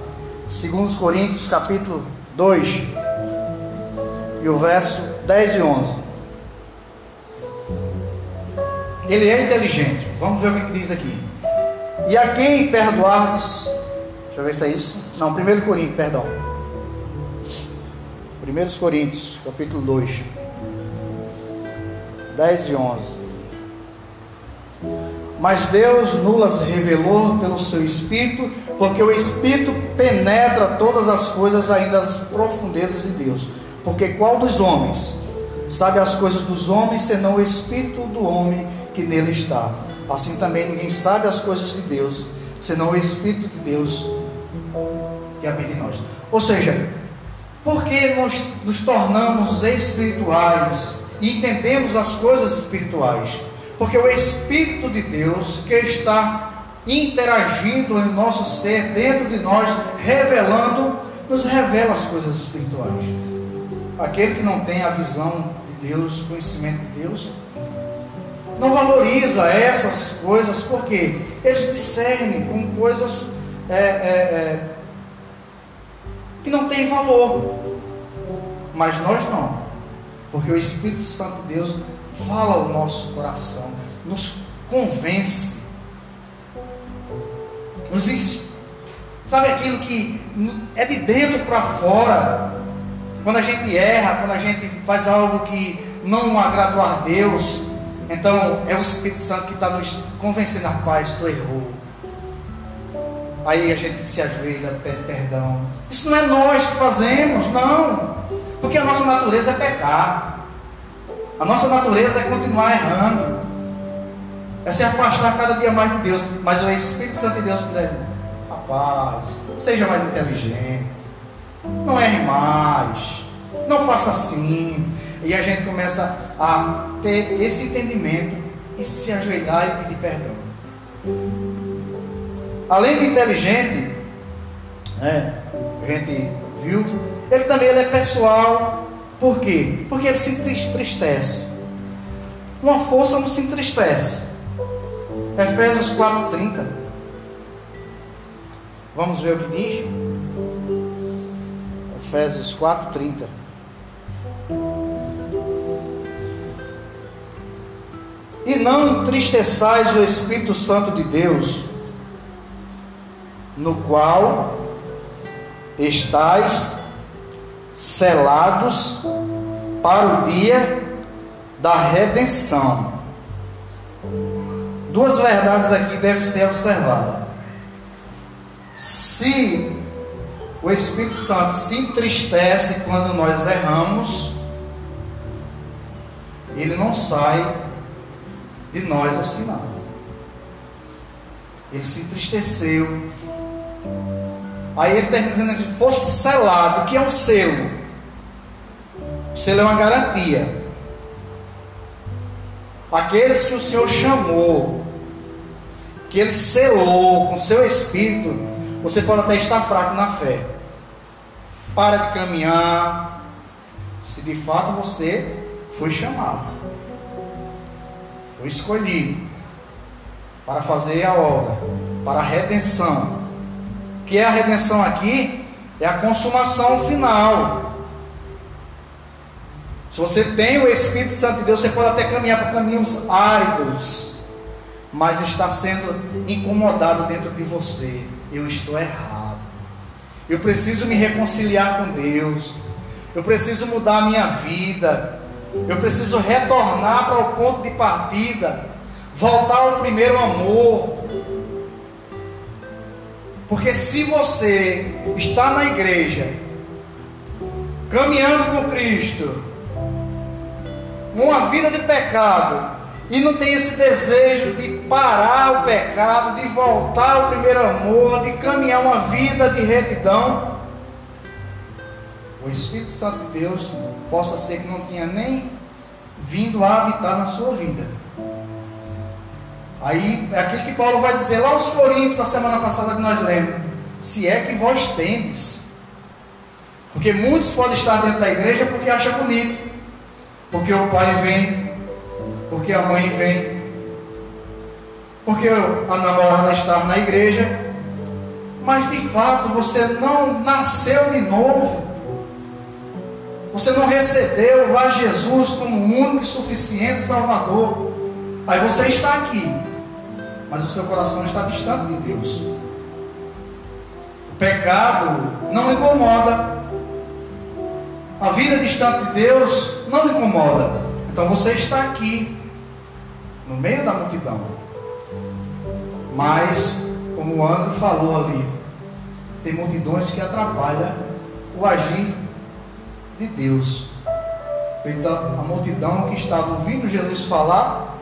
Segundo Coríntios, capítulo 2, e o verso 10 e 11. Ele é inteligente. Vamos ver o que diz aqui. E a quem perdoardes. Deixa eu ver se é isso. Não, 1 Coríntios, perdão. 1 Coríntios, capítulo 2. 10 e 11. Mas Deus nulas revelou pelo seu Espírito, porque o Espírito penetra todas as coisas, ainda as profundezas de Deus. Porque qual dos homens sabe as coisas dos homens, senão o Espírito do homem que nele está? Assim também ninguém sabe as coisas de Deus, senão o Espírito de Deus que habita em nós. Ou seja, porque nós nos tornamos espirituais e entendemos as coisas espirituais? Porque o Espírito de Deus que está interagindo em nosso ser, dentro de nós, revelando, nos revela as coisas espirituais. Aquele que não tem a visão de Deus, conhecimento de Deus, não valoriza essas coisas, porque eles discernem com coisas é, é, é, que não têm valor. Mas nós não, porque o Espírito Santo de Deus fala ao nosso coração, nos convence, nos. Sabe aquilo que é de dentro para fora? Quando a gente erra, quando a gente faz algo que não agradou a Deus, então é o Espírito Santo que está nos convencendo, rapaz, tu errou. Aí a gente se ajoelha, pede perdão. Isso não é nós que fazemos, não. Porque a nossa natureza é pecar. A nossa natureza é continuar errando. É se afastar cada dia mais de Deus. Mas o Espírito Santo de Deus diz, rapaz, seja mais inteligente. Não erre mais. Não faça assim. E a gente começa a ter esse entendimento e se ajoelhar e pedir perdão. Além de inteligente, né, a gente viu, ele também ele é pessoal. Por quê? Porque ele se entristece. Uma força não se entristece. Efésios 4,30. Vamos ver o que diz? Efésios 4,30. E não entristeçais o Espírito Santo de Deus, no qual estáis selados para o dia da redenção. Duas verdades aqui devem ser observadas. Se o Espírito Santo se entristece quando nós erramos, ele não sai de nós assim não. Ele se entristeceu. Aí ele está dizendo assim: foste selado. Que é um selo? O selo é uma garantia. Aqueles que o Senhor chamou, que Ele selou com seu espírito, você pode até estar fraco na fé. Para de caminhar, se de fato você foi chamado foi escolhido para fazer a obra, para a redenção. O que é a redenção aqui? É a consumação final. Se você tem o Espírito Santo de Deus, você pode até caminhar por caminhos áridos, mas está sendo incomodado dentro de você. Eu estou errado. Eu preciso me reconciliar com Deus. Eu preciso mudar a minha vida. Eu preciso retornar para o ponto de partida, voltar ao primeiro amor. Porque se você está na igreja, caminhando com Cristo, uma vida de pecado, e não tem esse desejo de parar o pecado, de voltar ao primeiro amor, de caminhar uma vida de retidão, o Espírito Santo de Deus possa ser que não tenha nem vindo a habitar na sua vida. Aí é aquilo que Paulo vai dizer lá aos Coríntios na semana passada que nós lemos. Se é que vós tendes. Porque muitos podem estar dentro da igreja porque acham bonito. Porque o pai vem. Porque a mãe vem. Porque a namorada está na igreja. Mas de fato você não nasceu de novo. Você não recebeu a Jesus como único e suficiente Salvador. Aí você está aqui, mas o seu coração está distante de Deus. O pecado não incomoda. A vida distante de Deus não incomoda. Então você está aqui, no meio da multidão. Mas, como o André falou ali, tem multidões que atrapalham o agir de Deus. Feita a multidão que estava ouvindo Jesus falar,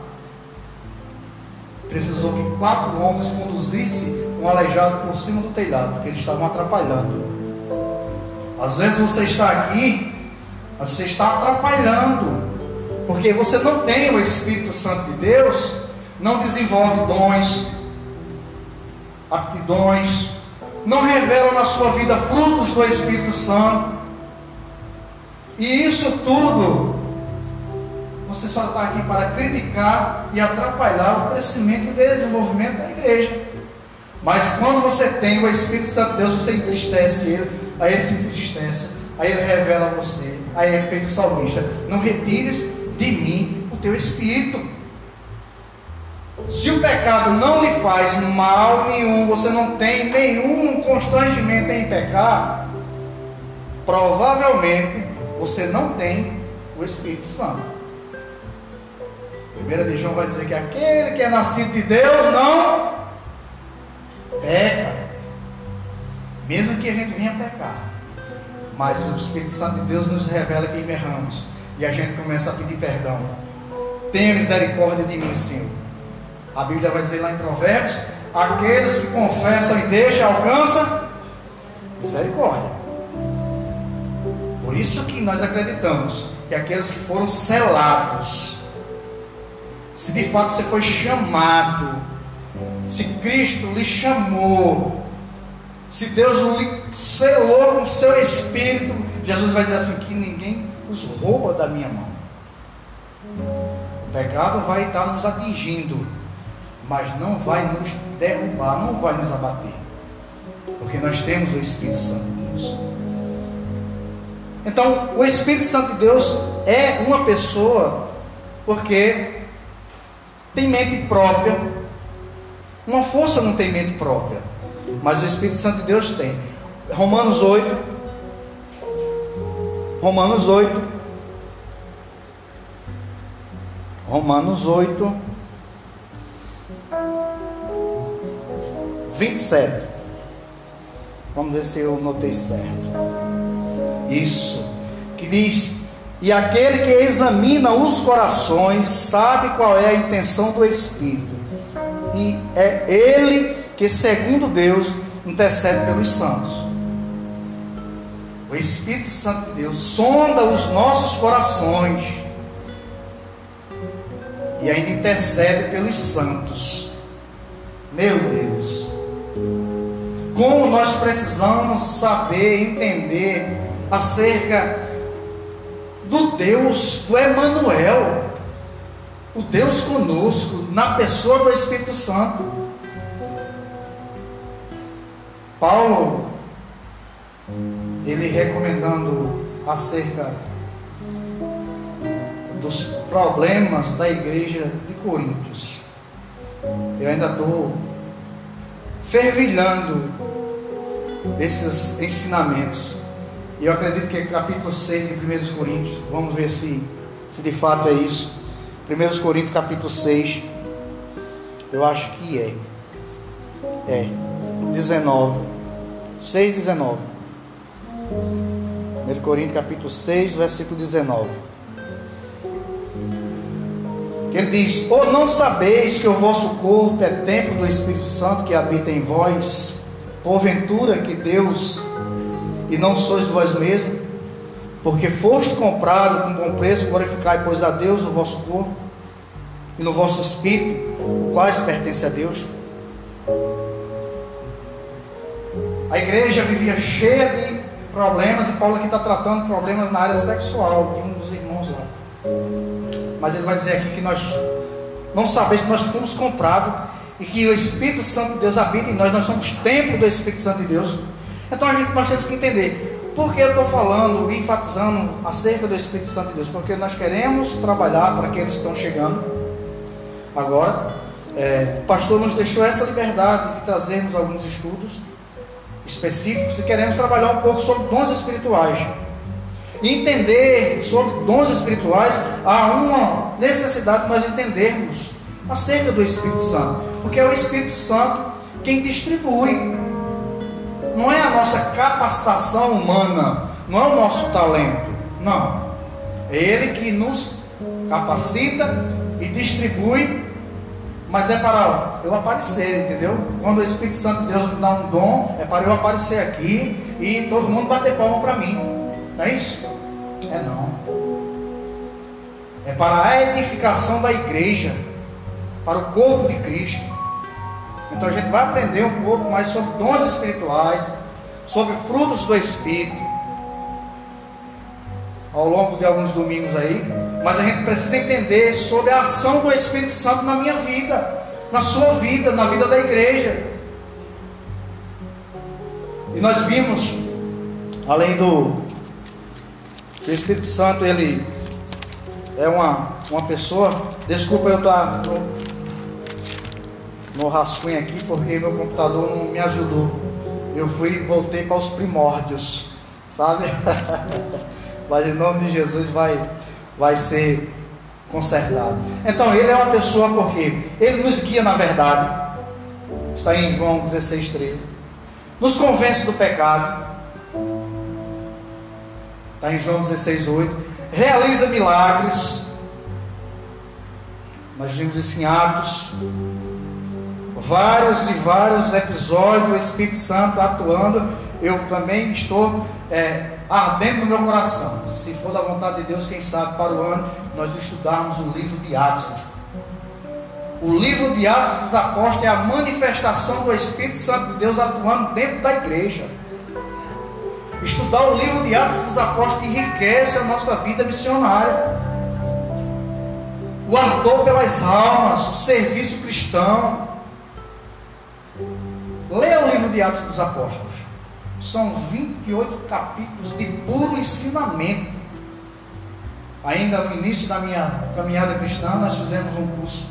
precisou que quatro homens conduzissem um aleijado por cima do telhado, porque eles estavam atrapalhando. Às vezes você está aqui, mas você está atrapalhando, porque você não tem o Espírito Santo de Deus, não desenvolve dons, aptidões, não revela na sua vida frutos do Espírito Santo. E isso tudo, você só está aqui para criticar e atrapalhar o crescimento e o desenvolvimento da igreja. Mas quando você tem o Espírito Santo de Deus, você entristece ele, aí ele se entristece, aí ele revela a você, aí é feito salmista: Não retires de mim o teu espírito. Se o pecado não lhe faz mal nenhum, você não tem nenhum constrangimento em pecar, provavelmente você não tem o Espírito Santo. Primeira de João vai dizer que aquele que é nascido de Deus não peca. Mesmo que a gente venha pecar. Mas o Espírito Santo de Deus nos revela que erramos. E a gente começa a pedir perdão. Tenha misericórdia de mim, Senhor. A Bíblia vai dizer lá em Provérbios: aqueles que confessam e deixam alcançam misericórdia. Por isso que nós acreditamos que aqueles que foram selados, se de fato você foi chamado, se Cristo lhe chamou, se Deus lhe selou com seu espírito, Jesus vai dizer assim: que ninguém os rouba da minha mão. O pecado vai estar nos atingindo, mas não vai nos derrubar, não vai nos abater, porque nós temos o Espírito Santo de Deus. Então, o Espírito Santo de Deus é uma pessoa porque tem mente própria. Uma força não tem mente própria, mas o Espírito Santo de Deus tem. Romanos 8. Romanos 8. Romanos 8. 27. Vamos ver se eu notei certo. Isso. Que diz: E aquele que examina os corações sabe qual é a intenção do Espírito. E é ele que, segundo Deus, intercede pelos santos. O Espírito Santo de Deus sonda os nossos corações e ainda intercede pelos santos. Meu Deus, como nós precisamos saber, entender acerca do Deus, do Emanuel, o Deus conosco, na pessoa do Espírito Santo. Paulo, ele recomendando acerca dos problemas da igreja de Coríntios. Eu ainda estou fervilhando esses ensinamentos. E eu acredito que é capítulo 6 de 1 Coríntios, vamos ver se, se de fato é isso. 1 Coríntios capítulo 6, eu acho que é. É, 19. 6, 19. 1 Coríntios capítulo 6, versículo 19. Ele diz: Ou não sabeis que o vosso corpo é templo do Espírito Santo que habita em vós? Porventura que Deus e não sois de vós mesmos, porque foste comprado com bom preço, glorificai, pois, a Deus no vosso corpo e no vosso espírito, quais pertence a Deus. A igreja vivia cheia de problemas, e Paulo aqui está tratando problemas na área sexual de um dos irmãos lá. Mas ele vai dizer aqui que nós não sabemos que nós fomos comprados e que o Espírito Santo de Deus habita em nós, nós somos templo do Espírito Santo de Deus. Então a gente, nós temos que entender por que eu estou falando e enfatizando acerca do Espírito Santo de Deus? Porque nós queremos trabalhar para aqueles que estão chegando, Agora, é, o pastor nos deixou essa liberdade de trazermos alguns estudos específicos e queremos trabalhar um pouco sobre dons espirituais. Entender sobre dons espirituais, há uma necessidade de nós entendermos acerca do Espírito Santo, porque é o Espírito Santo quem distribui. Não é a nossa capacitação humana, não é o nosso talento, não. É Ele que nos capacita e distribui, mas é para eu aparecer, entendeu? Quando o Espírito Santo de Deus me dá um dom, é para eu aparecer aqui e todo mundo bater palma para mim, não é isso? É não. É para a edificação da igreja, para o corpo de Cristo. Então a gente vai aprender um pouco mais sobre dons espirituais, sobre frutos do Espírito, ao longo de alguns domingos aí. Mas a gente precisa entender sobre a ação do Espírito Santo na minha vida, na sua vida, na vida da igreja. E nós vimos, além do, Espírito Santo, ele é uma, uma pessoa. Desculpa eu estar no, no rascunho aqui porque meu computador não me ajudou. Eu fui voltei para os primórdios, sabe? Mas em nome de Jesus vai, vai ser consertado. Então ele é uma pessoa porque ele nos guia na verdade. Está em João 16, 13. Nos convence do pecado. Está em João 16, 8. Realiza milagres. Nós vimos isso em Atos vários e vários episódios do Espírito Santo atuando, eu também estou é, ardendo no meu coração. Se for da vontade de Deus, quem sabe para o ano nós estudarmos o livro de Atos. O livro de Atos dos Apóstolos é a manifestação do Espírito Santo de Deus atuando dentro da igreja. Estudar o livro de Atos dos Apóstolos enriquece a nossa vida missionária. O ardor pelas almas, o serviço cristão, Leia o livro de Atos dos Apóstolos. São 28 capítulos de puro ensinamento. Ainda no início da minha caminhada cristã, nós fizemos um curso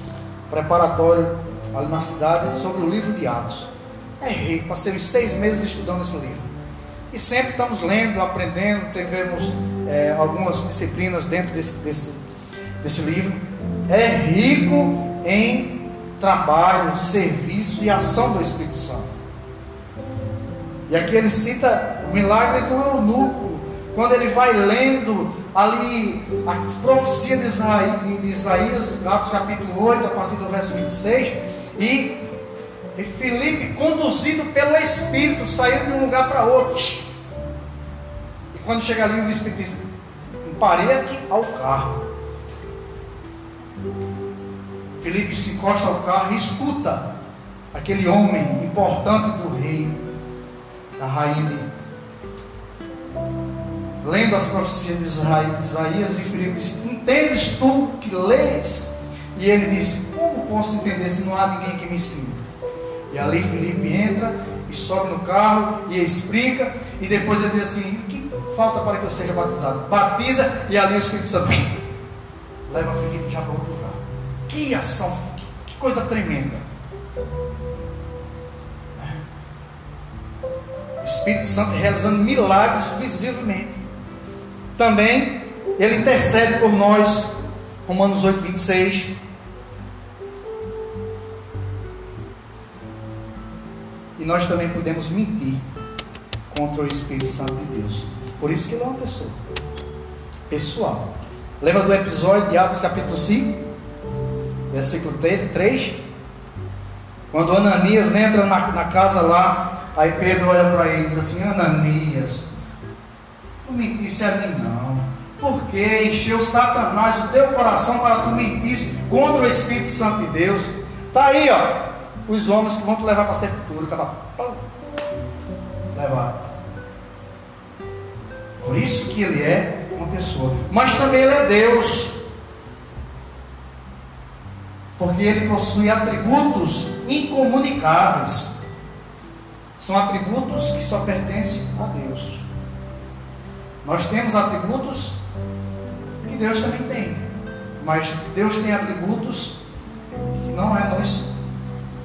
preparatório ali na cidade sobre o livro de Atos. É rico, passei seis meses estudando esse livro. E sempre estamos lendo, aprendendo, tivemos é, algumas disciplinas dentro desse, desse, desse livro. É rico em trabalho, serviço e ação do Espírito Santo. E aqui ele cita o milagre do eunuco, quando ele vai lendo ali a profecia de Isaías, Atos capítulo 8, a partir do verso 26, e, e Filipe, conduzido pelo Espírito, saiu de um lugar para outro. E quando chega ali, o Espírito diz: parede ao carro. Filipe se encosta ao carro e escuta aquele homem importante do rei a rainha. Lendo as profecias de Isaías, e Filipe disse: Entendes tu que lês? E ele disse: Como posso entender se não há ninguém que me ensine? E ali Filipe entra e sobe no carro e explica, e depois ele diz assim: O que falta para que eu seja batizado? Batiza, e ali o Espírito Santo leva Filipe já para outro lugar. Que ação, que coisa tremenda. O Espírito Santo realizando milagres visivelmente. Também ele intercede por nós. Romanos 8, 26. E nós também podemos mentir contra o Espírito Santo de Deus. Por isso que ele é uma pessoa. Pessoal. Lembra do episódio de Atos capítulo 5? Versículo 3? Quando Ananias entra na, na casa lá Aí Pedro olha para ele e diz assim: Ananias, não mentisse a mim não. Porque encheu Satanás o teu coração para tu mentisse contra o Espírito Santo de Deus. Está aí, ó. Os homens que vão te levar para a sepultura. Acaba, levar. Por isso que ele é uma pessoa. Mas também ele é Deus. Porque ele possui atributos incomunicáveis. São atributos que só pertencem a Deus. Nós temos atributos que Deus também tem. Mas Deus tem atributos não é nos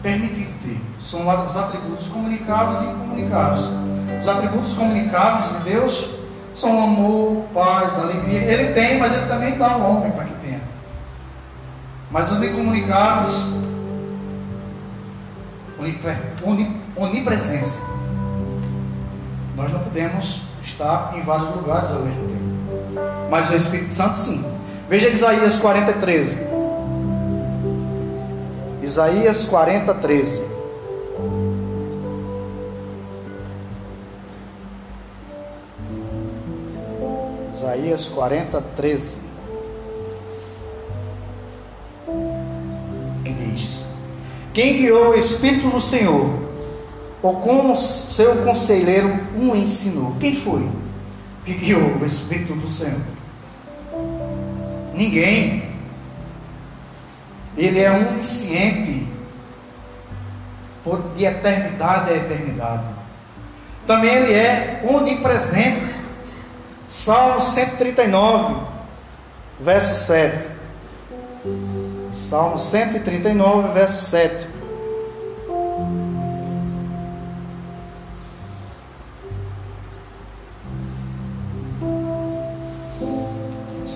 permitido ter. São os atributos comunicáveis e incomunicáveis. Os atributos comunicáveis de Deus são amor, paz, alegria. Ele tem, mas ele também dá ao homem para que tenha. Mas os incomunicáveis, onipresença. Nós não podemos estar em vários lugares ao mesmo tempo. Mas o Espírito Santo sim. Veja Isaías 40, 13. Isaías 40, 13. Isaías 40, 13. Quem guiou o Espírito do Senhor, ou como seu conselheiro o ensinou? Quem foi que guiou o Espírito do Senhor? Ninguém. Ele é onisciente de eternidade a eternidade. Também ele é onipresente. Salmo 139, verso 7. Salmo 139, verso 7.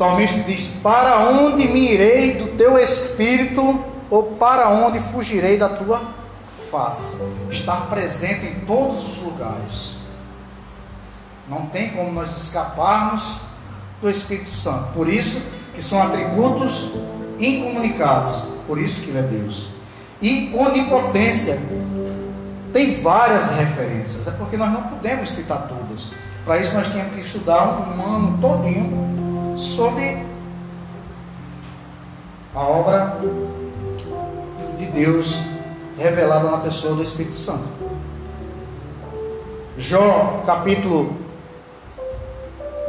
Salmista diz: Para onde me irei do teu espírito, ou para onde fugirei da tua face? Estar presente em todos os lugares. Não tem como nós escaparmos do Espírito Santo. Por isso que são atributos incomunicáveis. Por isso que ele é Deus. E onipotência tem várias referências. É porque nós não podemos citar todas. Para isso nós temos que estudar um ano todinho sobre a obra de Deus revelada na pessoa do Espírito Santo. Jó, capítulo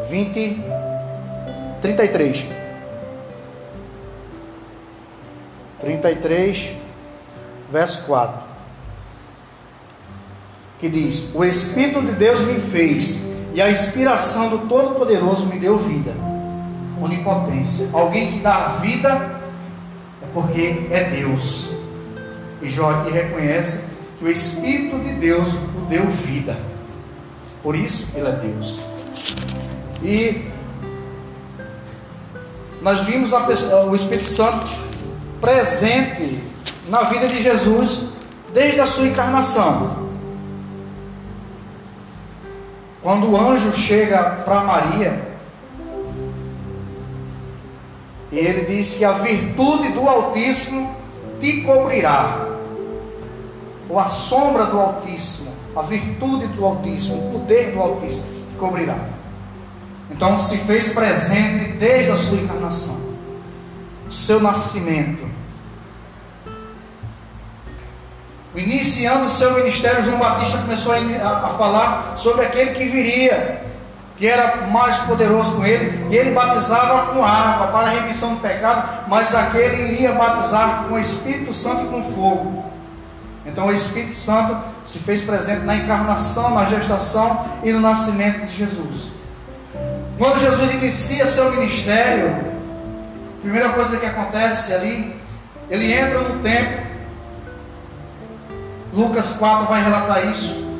20, 33. 33, verso 4. Que diz: O Espírito de Deus me fez, e a inspiração do Todo-Poderoso me deu vida onipotência. Alguém que dá vida é porque é Deus. E Jó aqui reconhece que o Espírito de Deus o deu vida. Por isso ele é Deus. E nós vimos o Espírito Santo presente na vida de Jesus desde a sua encarnação. Quando o anjo chega para Maria, E ele diz que a virtude do Altíssimo te cobrirá. Ou a sombra do Altíssimo, a virtude do Altíssimo, o poder do Altíssimo te cobrirá. Então se fez presente desde a sua encarnação, o seu nascimento. Iniciando o seu ministério, João Batista começou a, a falar sobre aquele que viria que era mais poderoso com ele, e ele batizava com água para a remissão do pecado, mas aquele iria batizar com o Espírito Santo e com fogo. Então o Espírito Santo se fez presente na encarnação, na gestação e no nascimento de Jesus. Quando Jesus inicia seu ministério, a primeira coisa que acontece ali, ele entra no templo. Lucas 4 vai relatar isso.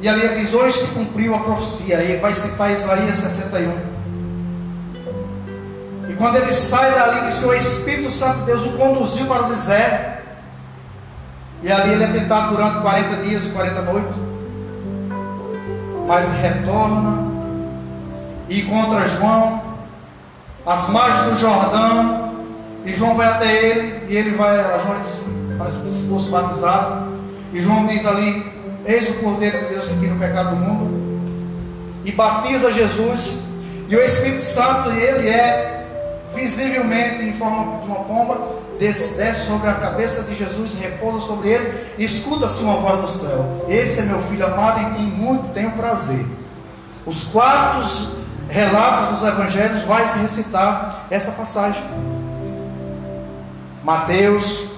E ali diz: Hoje se cumpriu a profecia. E vai citar Isaías 61. E quando ele sai dali, diz que o Espírito Santo de Deus o conduziu para o deserto. E ali ele é tentado durante 40 dias e 40 noites. Mas retorna e encontra João às margens do Jordão. E João vai até ele. E ele vai, a João diz, se fosse batizado. E João diz ali: Eis o Cordeiro de Deus que tira o pecado do mundo. E batiza Jesus. E o Espírito Santo, ele é visivelmente em forma de uma pomba, desce, sobre a cabeça de Jesus, repousa sobre ele, escuta-se uma voz do céu. Esse é meu filho amado em quem muito tenho prazer. Os quatro relatos dos evangelhos vai se recitar essa passagem. Mateus,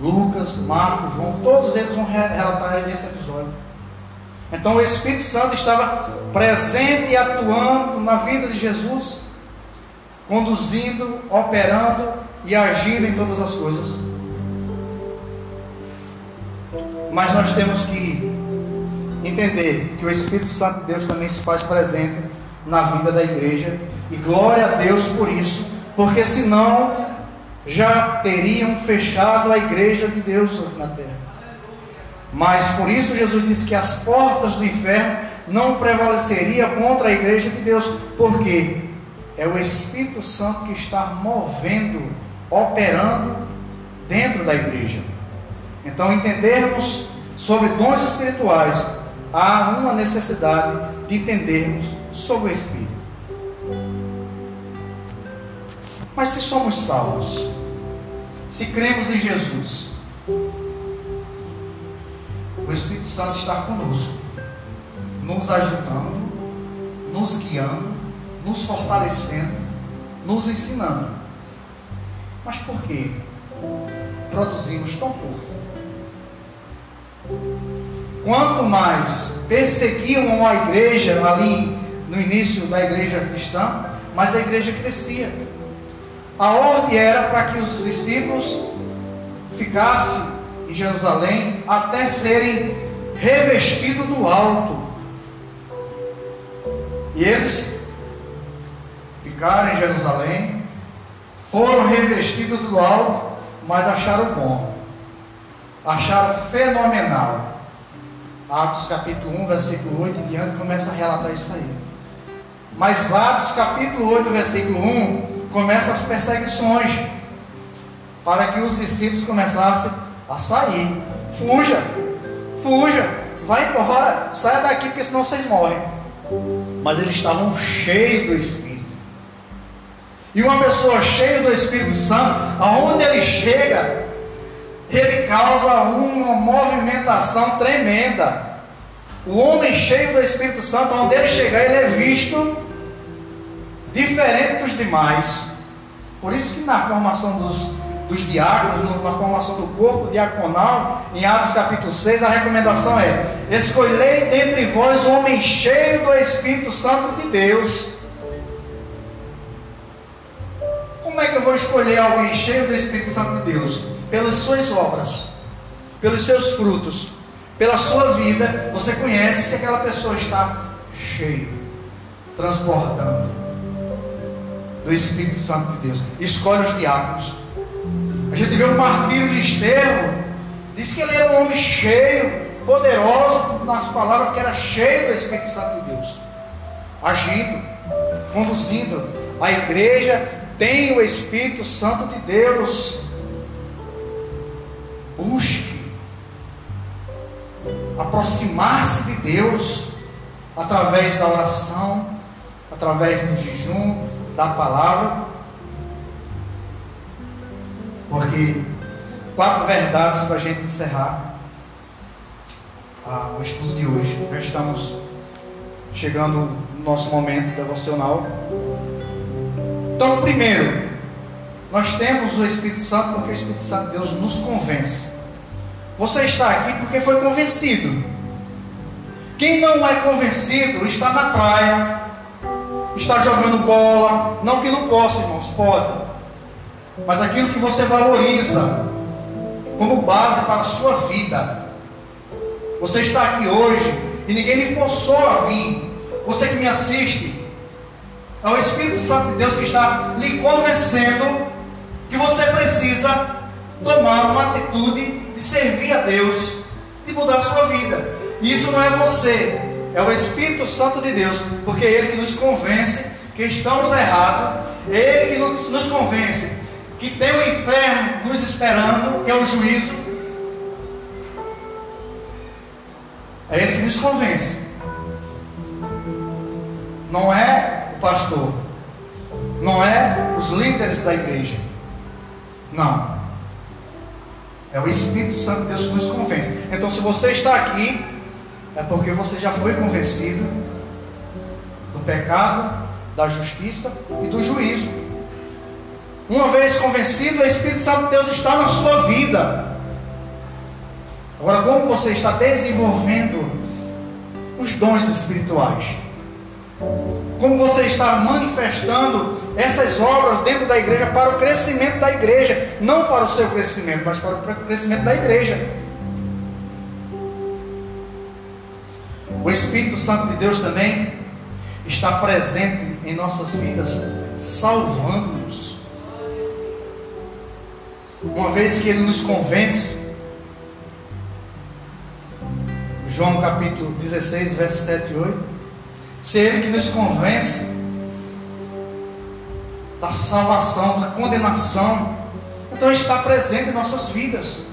Lucas, Marcos, João, todos eles vão relatar esse episódio. Então o Espírito Santo estava presente e atuando na vida de Jesus, conduzindo, operando e agindo em todas as coisas. Mas nós temos que entender que o Espírito Santo de Deus também se faz presente na vida da igreja. E glória a Deus por isso, porque senão já teriam fechado a igreja de Deus na terra. Mas por isso Jesus disse que as portas do inferno não prevaleceria contra a igreja de Deus, porque é o Espírito Santo que está movendo, operando dentro da igreja. Então, entendermos sobre dons espirituais, há uma necessidade de entendermos sobre o Espírito. Mas se somos salvos, se cremos em Jesus, o Espírito Santo está conosco, nos ajudando, nos guiando, nos fortalecendo, nos ensinando. Mas por que produzimos tão pouco? Quanto mais perseguiam a igreja ali no início da igreja cristã, mais a igreja crescia. A ordem era para que os discípulos ficassem em Jerusalém até serem revestidos do alto. E eles ficaram em Jerusalém, foram revestidos do alto, mas acharam bom, acharam fenomenal. Atos capítulo 1, versículo 8 em diante começa a relatar isso aí. Mas Atos capítulo 8, versículo 1, começa as perseguições para que os discípulos começassem a sair. Fuja, fuja, vai embora, saia daqui, porque senão vocês morrem. Mas eles estavam cheios do Espírito. E uma pessoa cheia do Espírito Santo, aonde ele chega, ele causa uma movimentação tremenda. O homem cheio do Espírito Santo, onde ele chegar, ele é visto diferente dos demais. Por isso que na formação dos, dos diáconos, na formação do corpo diaconal, em Atos capítulo 6, a recomendação é: escolhei dentre vós um homem cheio do Espírito Santo de Deus. Como é que eu vou escolher alguém cheio do Espírito Santo de Deus? pelas suas obras, pelos seus frutos, pela sua vida, você conhece se aquela pessoa está cheia, transbordando do Espírito Santo de Deus. Escolhe os diáconos. A gente vê o martírio de Estevão, diz que ele era um homem cheio, poderoso nas palavras, que era cheio do Espírito Santo de Deus, agindo, conduzindo. A igreja tem o Espírito Santo de Deus busque aproximar-se de Deus através da oração, através do jejum, da palavra. Porque quatro verdades para a gente encerrar o estudo de hoje. Já estamos chegando no nosso momento devocional. Então, primeiro, nós temos o Espírito Santo porque o Espírito Santo de Deus nos convence. Você está aqui porque foi convencido. Quem não é convencido está na praia, está jogando bola. Não que não possa, irmãos, pode. Mas aquilo que você valoriza como base para a sua vida. Você está aqui hoje e ninguém lhe forçou a vir. Você que me assiste, é o Espírito Santo de Deus que está lhe convencendo que você precisa tomar uma atitude de servir a Deus, de mudar a sua vida. E isso não é você, é o Espírito Santo de Deus, porque é Ele que nos convence que estamos errados, é Ele que nos, convence que tem o inferno nos esperando, que é o juízo. É Ele que nos convence. Não é o pastor, não é os líderes da igreja não. É o Espírito Santo de Deus que nos convence. Então, se você está aqui, é porque você já foi convencido do pecado, da justiça e do juízo. Uma vez convencido, o Espírito Santo de Deus está na sua vida. Agora, como você está desenvolvendo os dons espirituais? Como você está manifestando essas obras dentro da igreja para o crescimento da igreja, não para o seu crescimento, mas para o crescimento da igreja. O Espírito Santo de Deus também está presente em nossas vidas, salvando-nos. Uma vez que Ele nos convence, João capítulo 16, versos 7 e 8, se Ele que nos convence da salvação, da condenação, então está presente em nossas vidas.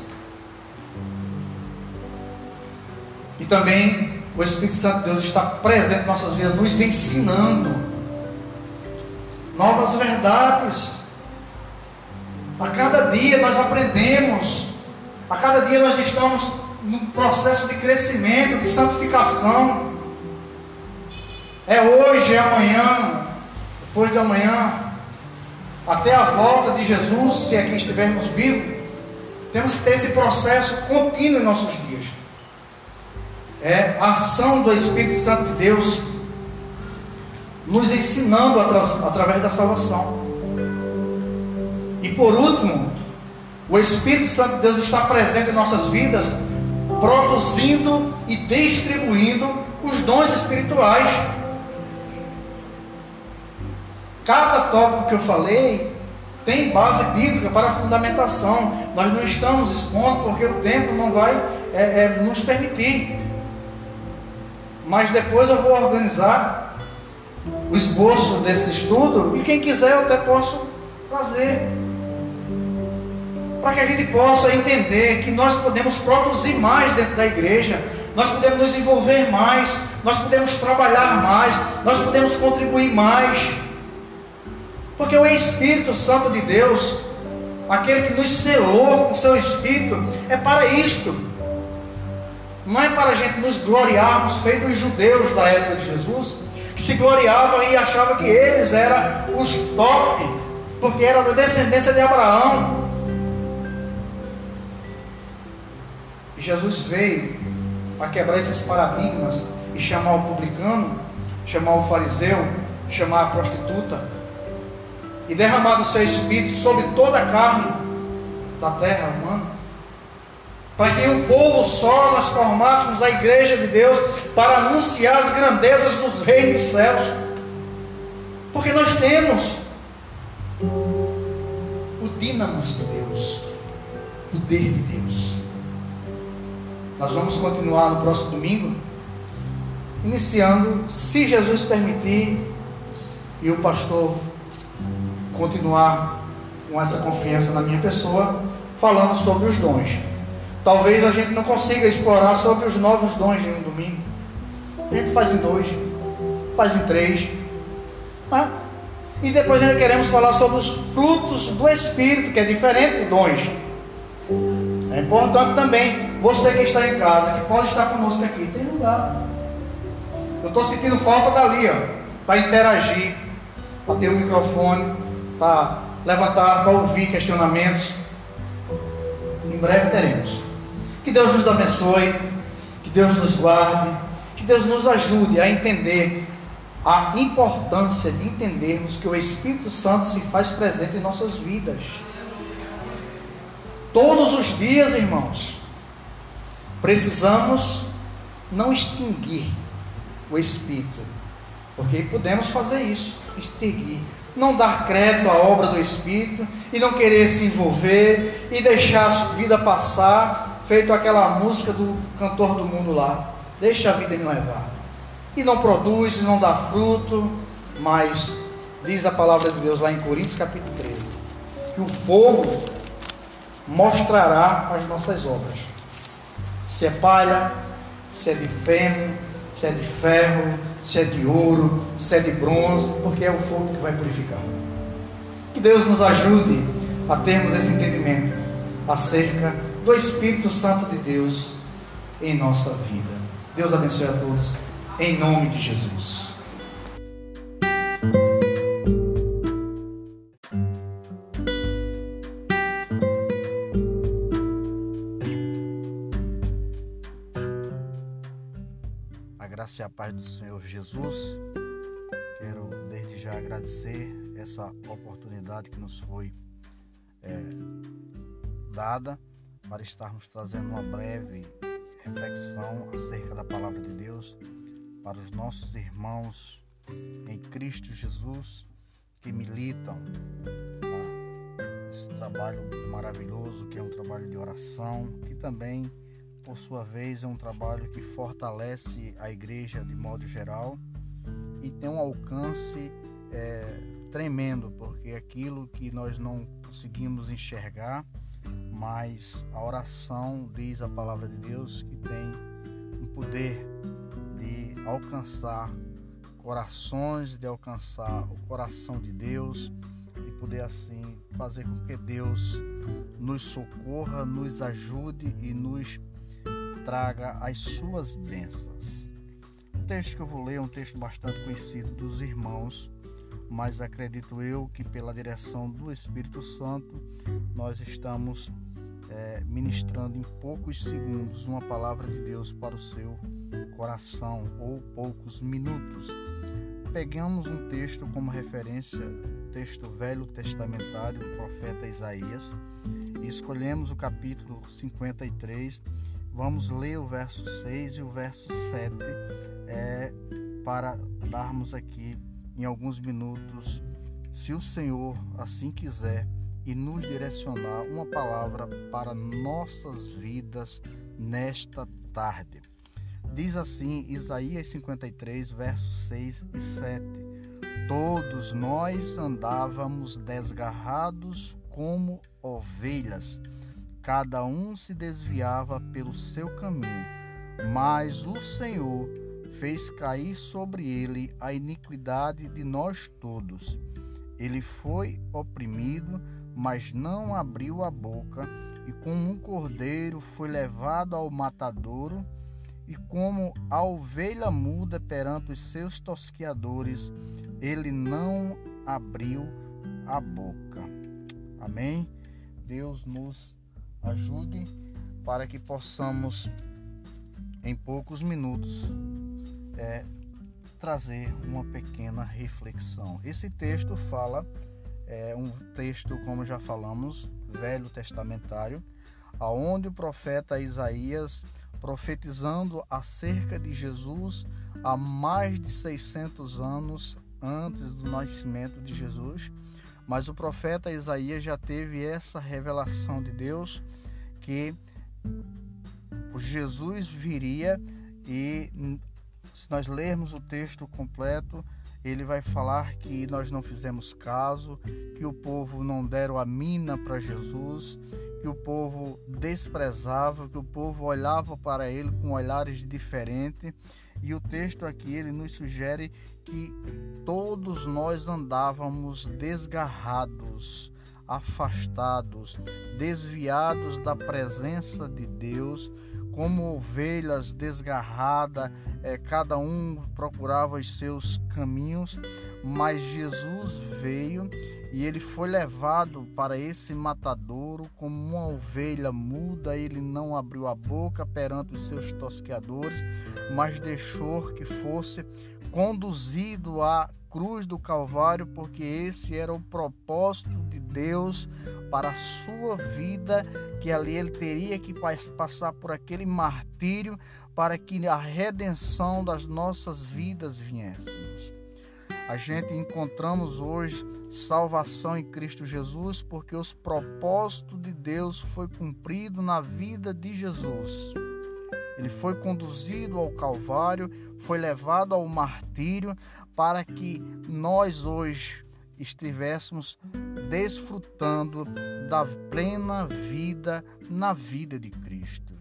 E também o Espírito Santo de Deus está presente em nossas vidas, nos ensinando novas verdades. A cada dia nós aprendemos, a cada dia nós estamos num processo de crescimento, de santificação. É hoje, é amanhã, depois de amanhã, até a volta de Jesus, se aqui é estivermos vivos, temos que ter esse processo contínuo em nossos dias é a ação do Espírito Santo de Deus nos ensinando através da salvação. E por último, o Espírito Santo de Deus está presente em nossas vidas, produzindo e distribuindo os dons espirituais. Cada tópico que eu falei tem base bíblica para fundamentação. Nós não estamos expondo porque o tempo não vai é, é, nos permitir mas depois eu vou organizar o esboço desse estudo e quem quiser eu até posso fazer. Para que a gente possa entender que nós podemos produzir mais dentro da igreja, nós podemos nos envolver mais, nós podemos trabalhar mais, nós podemos contribuir mais. Porque o Espírito Santo de Deus, aquele que nos selou com o seu Espírito, é para isto não é para a gente nos gloriarmos, feito os judeus da época de Jesus, que se gloriavam e achavam que eles eram os top, porque era da descendência de Abraão. E Jesus veio a quebrar esses paradigmas e chamar o publicano, chamar o fariseu, chamar a prostituta, e derramar o seu espírito sobre toda a carne da terra humana para que um povo só nós formássemos a igreja de Deus para anunciar as grandezas dos reinos dos céus. Porque nós temos o dínamos de Deus, o poder de Deus. Nós vamos continuar no próximo domingo, iniciando, se Jesus permitir, e o pastor continuar com essa confiança na minha pessoa, falando sobre os dons. Talvez a gente não consiga explorar sobre os novos dons em um domingo. A gente faz em dois, faz em três. Tá? E depois ainda queremos falar sobre os frutos do Espírito, que é diferente de dons. É importante também, você que está em casa, que pode estar conosco aqui, tem lugar. Eu estou sentindo falta dali, para interagir, para ter um microfone, para levantar, para ouvir questionamentos. Em breve teremos. Que Deus nos abençoe, que Deus nos guarde, que Deus nos ajude a entender a importância de entendermos que o Espírito Santo se faz presente em nossas vidas. Todos os dias, irmãos, precisamos não extinguir o Espírito, porque podemos fazer isso, extinguir, não dar crédito à obra do Espírito e não querer se envolver e deixar a vida passar feito aquela música do cantor do mundo lá, deixa a vida me levar. E não produz, não dá fruto, mas diz a palavra de Deus lá em Coríntios capítulo 13, que o fogo mostrará as nossas obras. Se é palha, se é de feno, se é de ferro, se é de ouro, se é de bronze, porque é o fogo que vai purificar. Que Deus nos ajude a termos esse entendimento acerca do Espírito Santo de Deus em nossa vida. Deus abençoe a todos, em nome de Jesus. A graça e a paz do Senhor Jesus. Quero desde já agradecer essa oportunidade que nos foi é, dada para estarmos trazendo uma breve reflexão acerca da palavra de Deus para os nossos irmãos em Cristo Jesus que militam esse trabalho maravilhoso que é um trabalho de oração, que também, por sua vez, é um trabalho que fortalece a igreja de modo geral e tem um alcance é, tremendo, porque aquilo que nós não conseguimos enxergar, mas a oração diz a palavra de Deus que tem um poder de alcançar corações, de alcançar o coração de Deus e poder assim fazer com que Deus nos socorra, nos ajude e nos traga as suas bênçãos. O texto que eu vou ler é um texto bastante conhecido dos irmãos, mas acredito eu que pela direção do Espírito Santo nós estamos é, ministrando em poucos segundos uma palavra de Deus para o seu coração ou poucos minutos. Pegamos um texto como referência, texto velho testamentário do profeta Isaías, e escolhemos o capítulo 53. Vamos ler o verso 6 e o verso 7 é, para darmos aqui em alguns minutos, se o Senhor assim quiser, e nos direcionar uma palavra para nossas vidas nesta tarde. Diz assim Isaías 53, versos 6 e 7. Todos nós andávamos desgarrados como ovelhas, cada um se desviava pelo seu caminho, mas o Senhor fez cair sobre ele a iniquidade de nós todos. Ele foi oprimido, mas não abriu a boca, e como um cordeiro foi levado ao matadouro, e como a ovelha muda perante os seus tosquiadores, ele não abriu a boca. Amém? Deus nos ajude para que possamos, em poucos minutos, é, trazer uma pequena reflexão. Esse texto fala, é um texto, como já falamos, velho testamentário, aonde o profeta Isaías profetizando acerca de Jesus há mais de 600 anos antes do nascimento de Jesus. Mas o profeta Isaías já teve essa revelação de Deus que Jesus viria e se nós lermos o texto completo, ele vai falar que nós não fizemos caso, que o povo não deram a mina para Jesus, que o povo desprezava, que o povo olhava para ele com olhares diferentes. E o texto aqui ele nos sugere que todos nós andávamos desgarrados, afastados, desviados da presença de Deus, como ovelhas desgarradas, é, cada um procurava os seus caminhos, mas Jesus veio e ele foi levado para esse matadouro como uma ovelha muda, ele não abriu a boca perante os seus tosqueadores, mas deixou que fosse conduzido à cruz do Calvário, porque esse era o propósito de Deus para a sua vida, que ali ele teria que passar por aquele martírio para que a redenção das nossas vidas viéssemos. A gente encontramos hoje salvação em Cristo Jesus porque os propósitos de Deus foi cumprido na vida de Jesus. Ele foi conduzido ao Calvário, foi levado ao martírio para que nós hoje estivéssemos desfrutando da plena vida na vida de Cristo.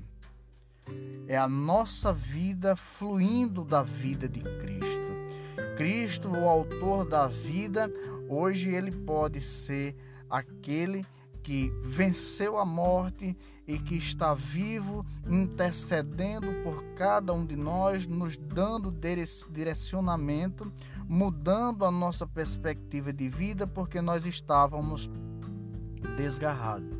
É a nossa vida fluindo da vida de Cristo. Cristo, o autor da vida, hoje ele pode ser aquele que venceu a morte e que está vivo, intercedendo por cada um de nós, nos dando direcionamento, mudando a nossa perspectiva de vida, porque nós estávamos desgarrados,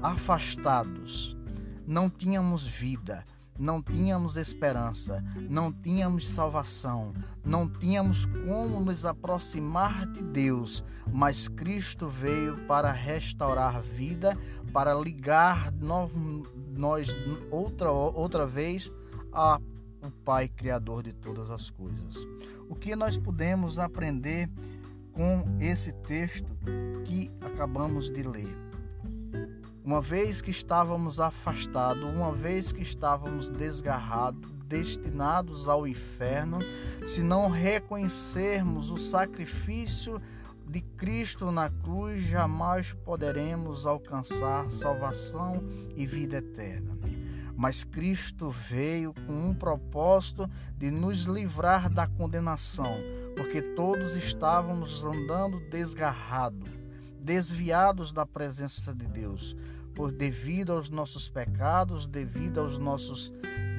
afastados, não tínhamos vida, não tínhamos esperança, não tínhamos salvação, não tínhamos como nos aproximar de Deus, mas Cristo veio para restaurar vida, para ligar nós outra, outra vez a o Pai Criador de todas as coisas. O que nós podemos aprender com esse texto que acabamos de ler? Uma vez que estávamos afastados, uma vez que estávamos desgarrados, destinados ao inferno, se não reconhecermos o sacrifício de Cristo na cruz, jamais poderemos alcançar salvação e vida eterna. Mas Cristo veio com um propósito de nos livrar da condenação, porque todos estávamos andando desgarrados, desviados da presença de Deus por devido aos nossos pecados, devido aos nossos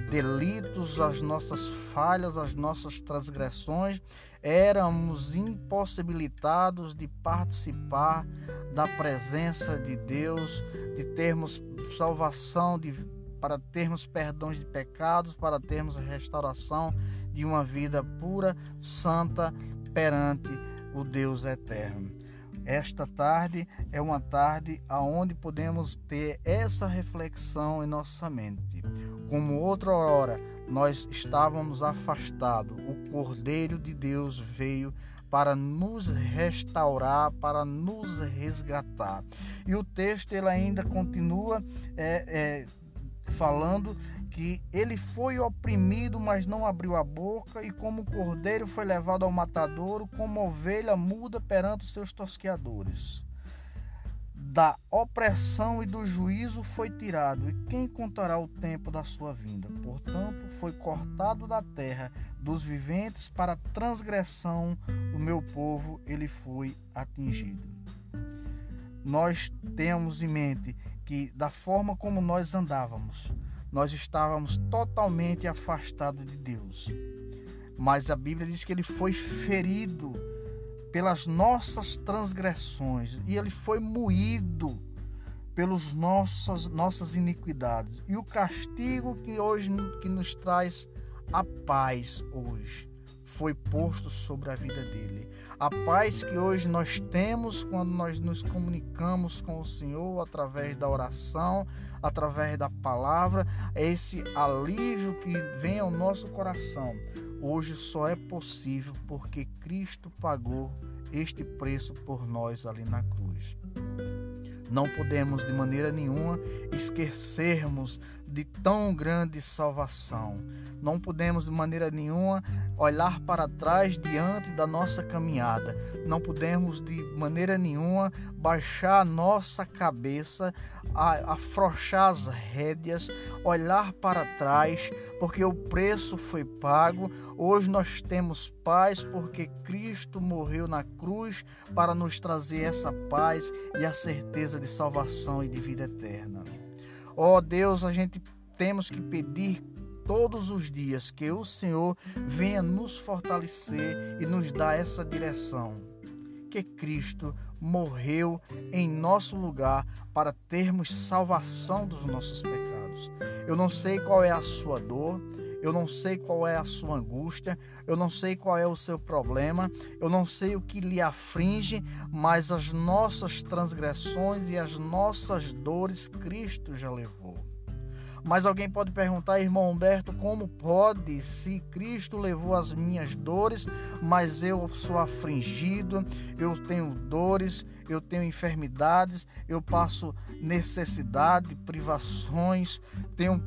delitos, às nossas falhas, às nossas transgressões, éramos impossibilitados de participar da presença de Deus, de termos salvação, de, para termos perdões de pecados, para termos a restauração de uma vida pura, santa perante o Deus eterno. Esta tarde é uma tarde aonde podemos ter essa reflexão em nossa mente. Como outra hora nós estávamos afastados, o Cordeiro de Deus veio para nos restaurar, para nos resgatar. E o texto ele ainda continua é, é, falando que ele foi oprimido, mas não abriu a boca, e como cordeiro foi levado ao matadouro, como ovelha muda perante os seus tosqueadores. Da opressão e do juízo foi tirado, e quem contará o tempo da sua vinda? Portanto, foi cortado da terra dos viventes para a transgressão do meu povo, ele foi atingido. Nós temos em mente que, da forma como nós andávamos, nós estávamos totalmente afastados de Deus. Mas a Bíblia diz que ele foi ferido pelas nossas transgressões e ele foi moído pelas nossas, nossas iniquidades. E o castigo que hoje que nos traz a paz hoje foi posto sobre a vida dele. A paz que hoje nós temos quando nós nos comunicamos com o Senhor através da oração, através da palavra, é esse alívio que vem ao nosso coração. Hoje só é possível porque Cristo pagou este preço por nós ali na cruz. Não podemos de maneira nenhuma esquecermos de tão grande salvação. Não podemos de maneira nenhuma olhar para trás diante da nossa caminhada. Não podemos de maneira nenhuma baixar a nossa cabeça, afrouxar as rédeas, olhar para trás, porque o preço foi pago. Hoje nós temos paz porque Cristo morreu na cruz para nos trazer essa paz e a certeza de salvação e de vida eterna. Ó oh Deus, a gente temos que pedir todos os dias que o Senhor venha nos fortalecer e nos dar essa direção. Que Cristo morreu em nosso lugar para termos salvação dos nossos pecados. Eu não sei qual é a sua dor, eu não sei qual é a sua angústia, eu não sei qual é o seu problema, eu não sei o que lhe aflige, mas as nossas transgressões e as nossas dores Cristo já levou. Mas alguém pode perguntar, irmão Humberto, como pode se Cristo levou as minhas dores, mas eu sou afligido, eu tenho dores, eu tenho enfermidades, eu passo necessidade, privações, tenho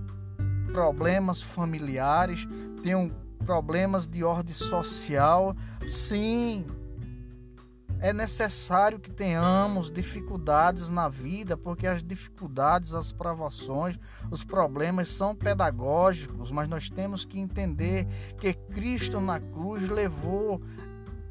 problemas familiares, tenho problemas de ordem social. Sim, é necessário que tenhamos dificuldades na vida, porque as dificuldades, as provações, os problemas são pedagógicos, mas nós temos que entender que Cristo na cruz levou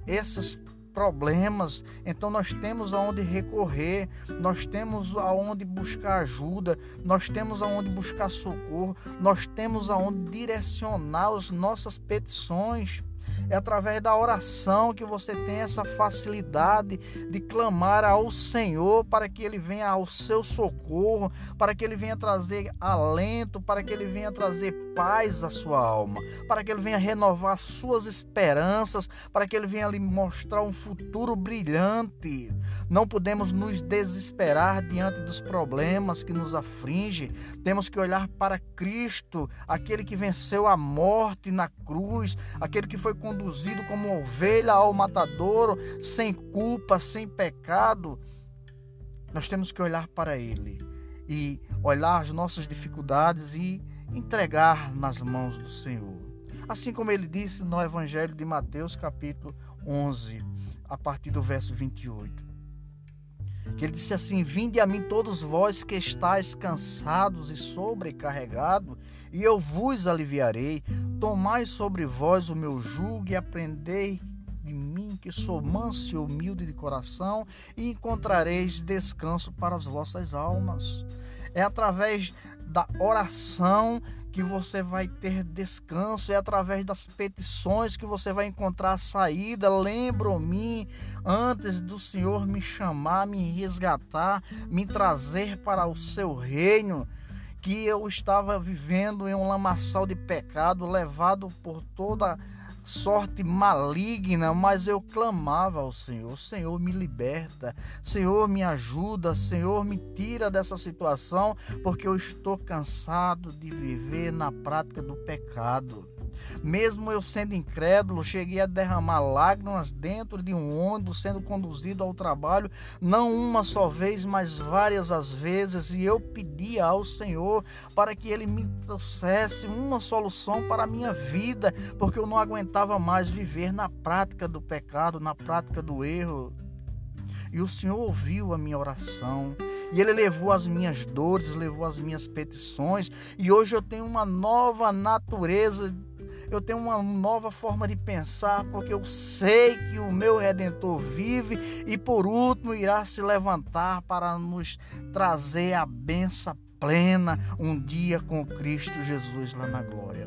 esses problemas, então nós temos aonde recorrer, nós temos aonde buscar ajuda, nós temos aonde buscar socorro, nós temos aonde direcionar as nossas petições. É através da oração que você tem essa facilidade de clamar ao Senhor para que Ele venha ao seu socorro, para que Ele venha trazer alento, para que Ele venha trazer paz à sua alma, para que Ele venha renovar suas esperanças, para que Ele venha lhe mostrar um futuro brilhante. Não podemos nos desesperar diante dos problemas que nos afligem. Temos que olhar para Cristo, aquele que venceu a morte na cruz, aquele que foi conduzido como ovelha ao matadouro, sem culpa, sem pecado. Nós temos que olhar para Ele e olhar as nossas dificuldades e entregar nas mãos do Senhor. Assim como ele disse no Evangelho de Mateus, capítulo 11, a partir do verso 28 que ele disse assim: Vinde a mim todos vós que estáis cansados e sobrecarregados, e eu vos aliviarei. Tomai sobre vós o meu jugo e aprendei de mim, que sou manso e humilde de coração, e encontrareis descanso para as vossas almas. É através da oração que você vai ter descanso, é através das petições que você vai encontrar saída. Lembro-me antes do Senhor me chamar, me resgatar, me trazer para o seu reino, que eu estava vivendo em um lamaçal de pecado, levado por toda sorte maligna, mas eu clamava ao Senhor: Senhor, me liberta, Senhor, me ajuda, Senhor, me tira dessa situação, porque eu estou cansado de viver na prática do pecado. Mesmo eu sendo incrédulo, cheguei a derramar lágrimas dentro de um ônibus sendo conduzido ao trabalho, não uma só vez, mas várias as vezes, e eu pedia ao Senhor para que ele me trouxesse uma solução para a minha vida, porque eu não aguentava mais viver na prática do pecado, na prática do erro. E o Senhor ouviu a minha oração. E Ele levou as minhas dores, levou as minhas petições. E hoje eu tenho uma nova natureza eu tenho uma nova forma de pensar, porque eu sei que o meu redentor vive e por último irá se levantar para nos trazer a benção plena um dia com Cristo Jesus lá na glória.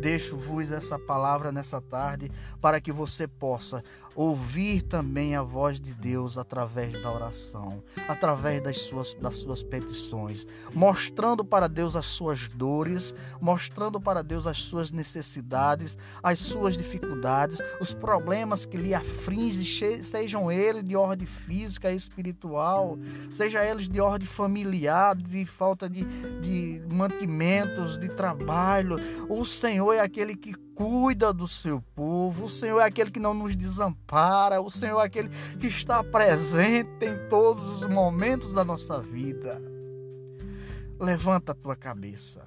Deixo-vos essa palavra nessa tarde para que você possa ouvir também a voz de Deus através da oração, através das suas, das suas petições, mostrando para Deus as suas dores, mostrando para Deus as suas necessidades, as suas dificuldades, os problemas que lhe afligem, sejam eles de ordem física e espiritual, seja eles de ordem familiar, de falta de, de mantimentos, de trabalho. O Senhor Senhor é aquele que cuida do seu povo, o Senhor é aquele que não nos desampara, o Senhor é aquele que está presente em todos os momentos da nossa vida. Levanta a tua cabeça.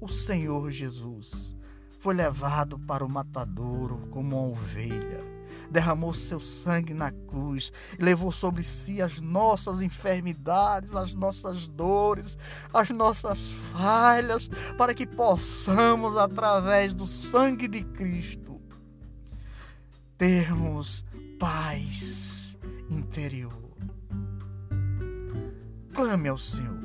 O Senhor Jesus foi levado para o matadouro como uma ovelha derramou seu sangue na cruz, levou sobre si as nossas enfermidades, as nossas dores, as nossas falhas, para que possamos, através do sangue de Cristo, termos paz interior. Clame ao Senhor,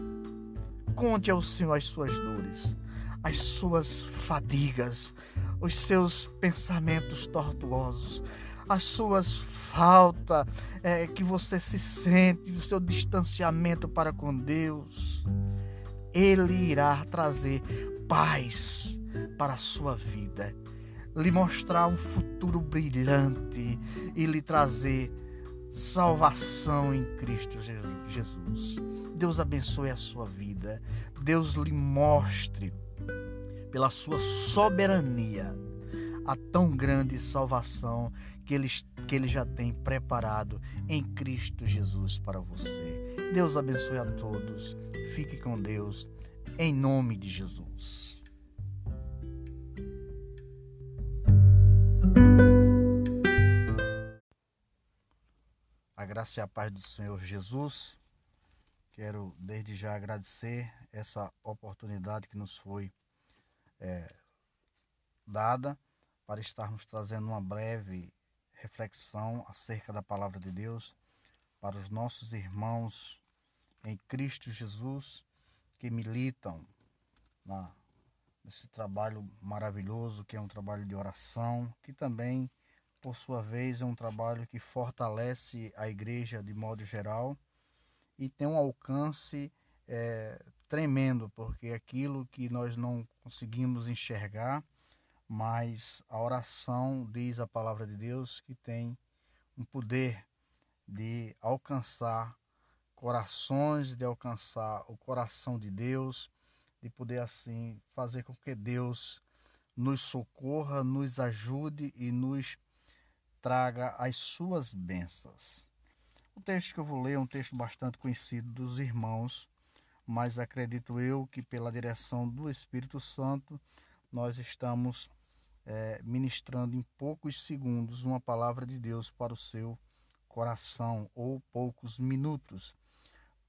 conte ao Senhor as suas dores, as suas fadigas, os seus pensamentos tortuosos, as suas faltas, é, que você se sente, o seu distanciamento para com Deus, Ele irá trazer paz para a sua vida, lhe mostrar um futuro brilhante e lhe trazer salvação em Cristo Jesus. Deus abençoe a sua vida. Deus lhe mostre pela sua soberania a tão grande salvação que ele, que ele já tem preparado em Cristo Jesus para você. Deus abençoe a todos. Fique com Deus, em nome de Jesus. A graça e a paz do Senhor Jesus. Quero desde já agradecer essa oportunidade que nos foi é, dada para estarmos trazendo uma breve reflexão acerca da palavra de Deus para os nossos irmãos em Cristo Jesus que militam na, nesse trabalho maravilhoso que é um trabalho de oração, que também, por sua vez, é um trabalho que fortalece a igreja de modo geral e tem um alcance é, tremendo, porque aquilo que nós não conseguimos enxergar, mas a oração diz a palavra de Deus que tem um poder de alcançar corações, de alcançar o coração de Deus, de poder assim fazer com que Deus nos socorra, nos ajude e nos traga as suas bênçãos. O texto que eu vou ler é um texto bastante conhecido dos irmãos, mas acredito eu que pela direção do Espírito Santo nós estamos é, ministrando em poucos segundos uma palavra de Deus para o seu coração ou poucos minutos.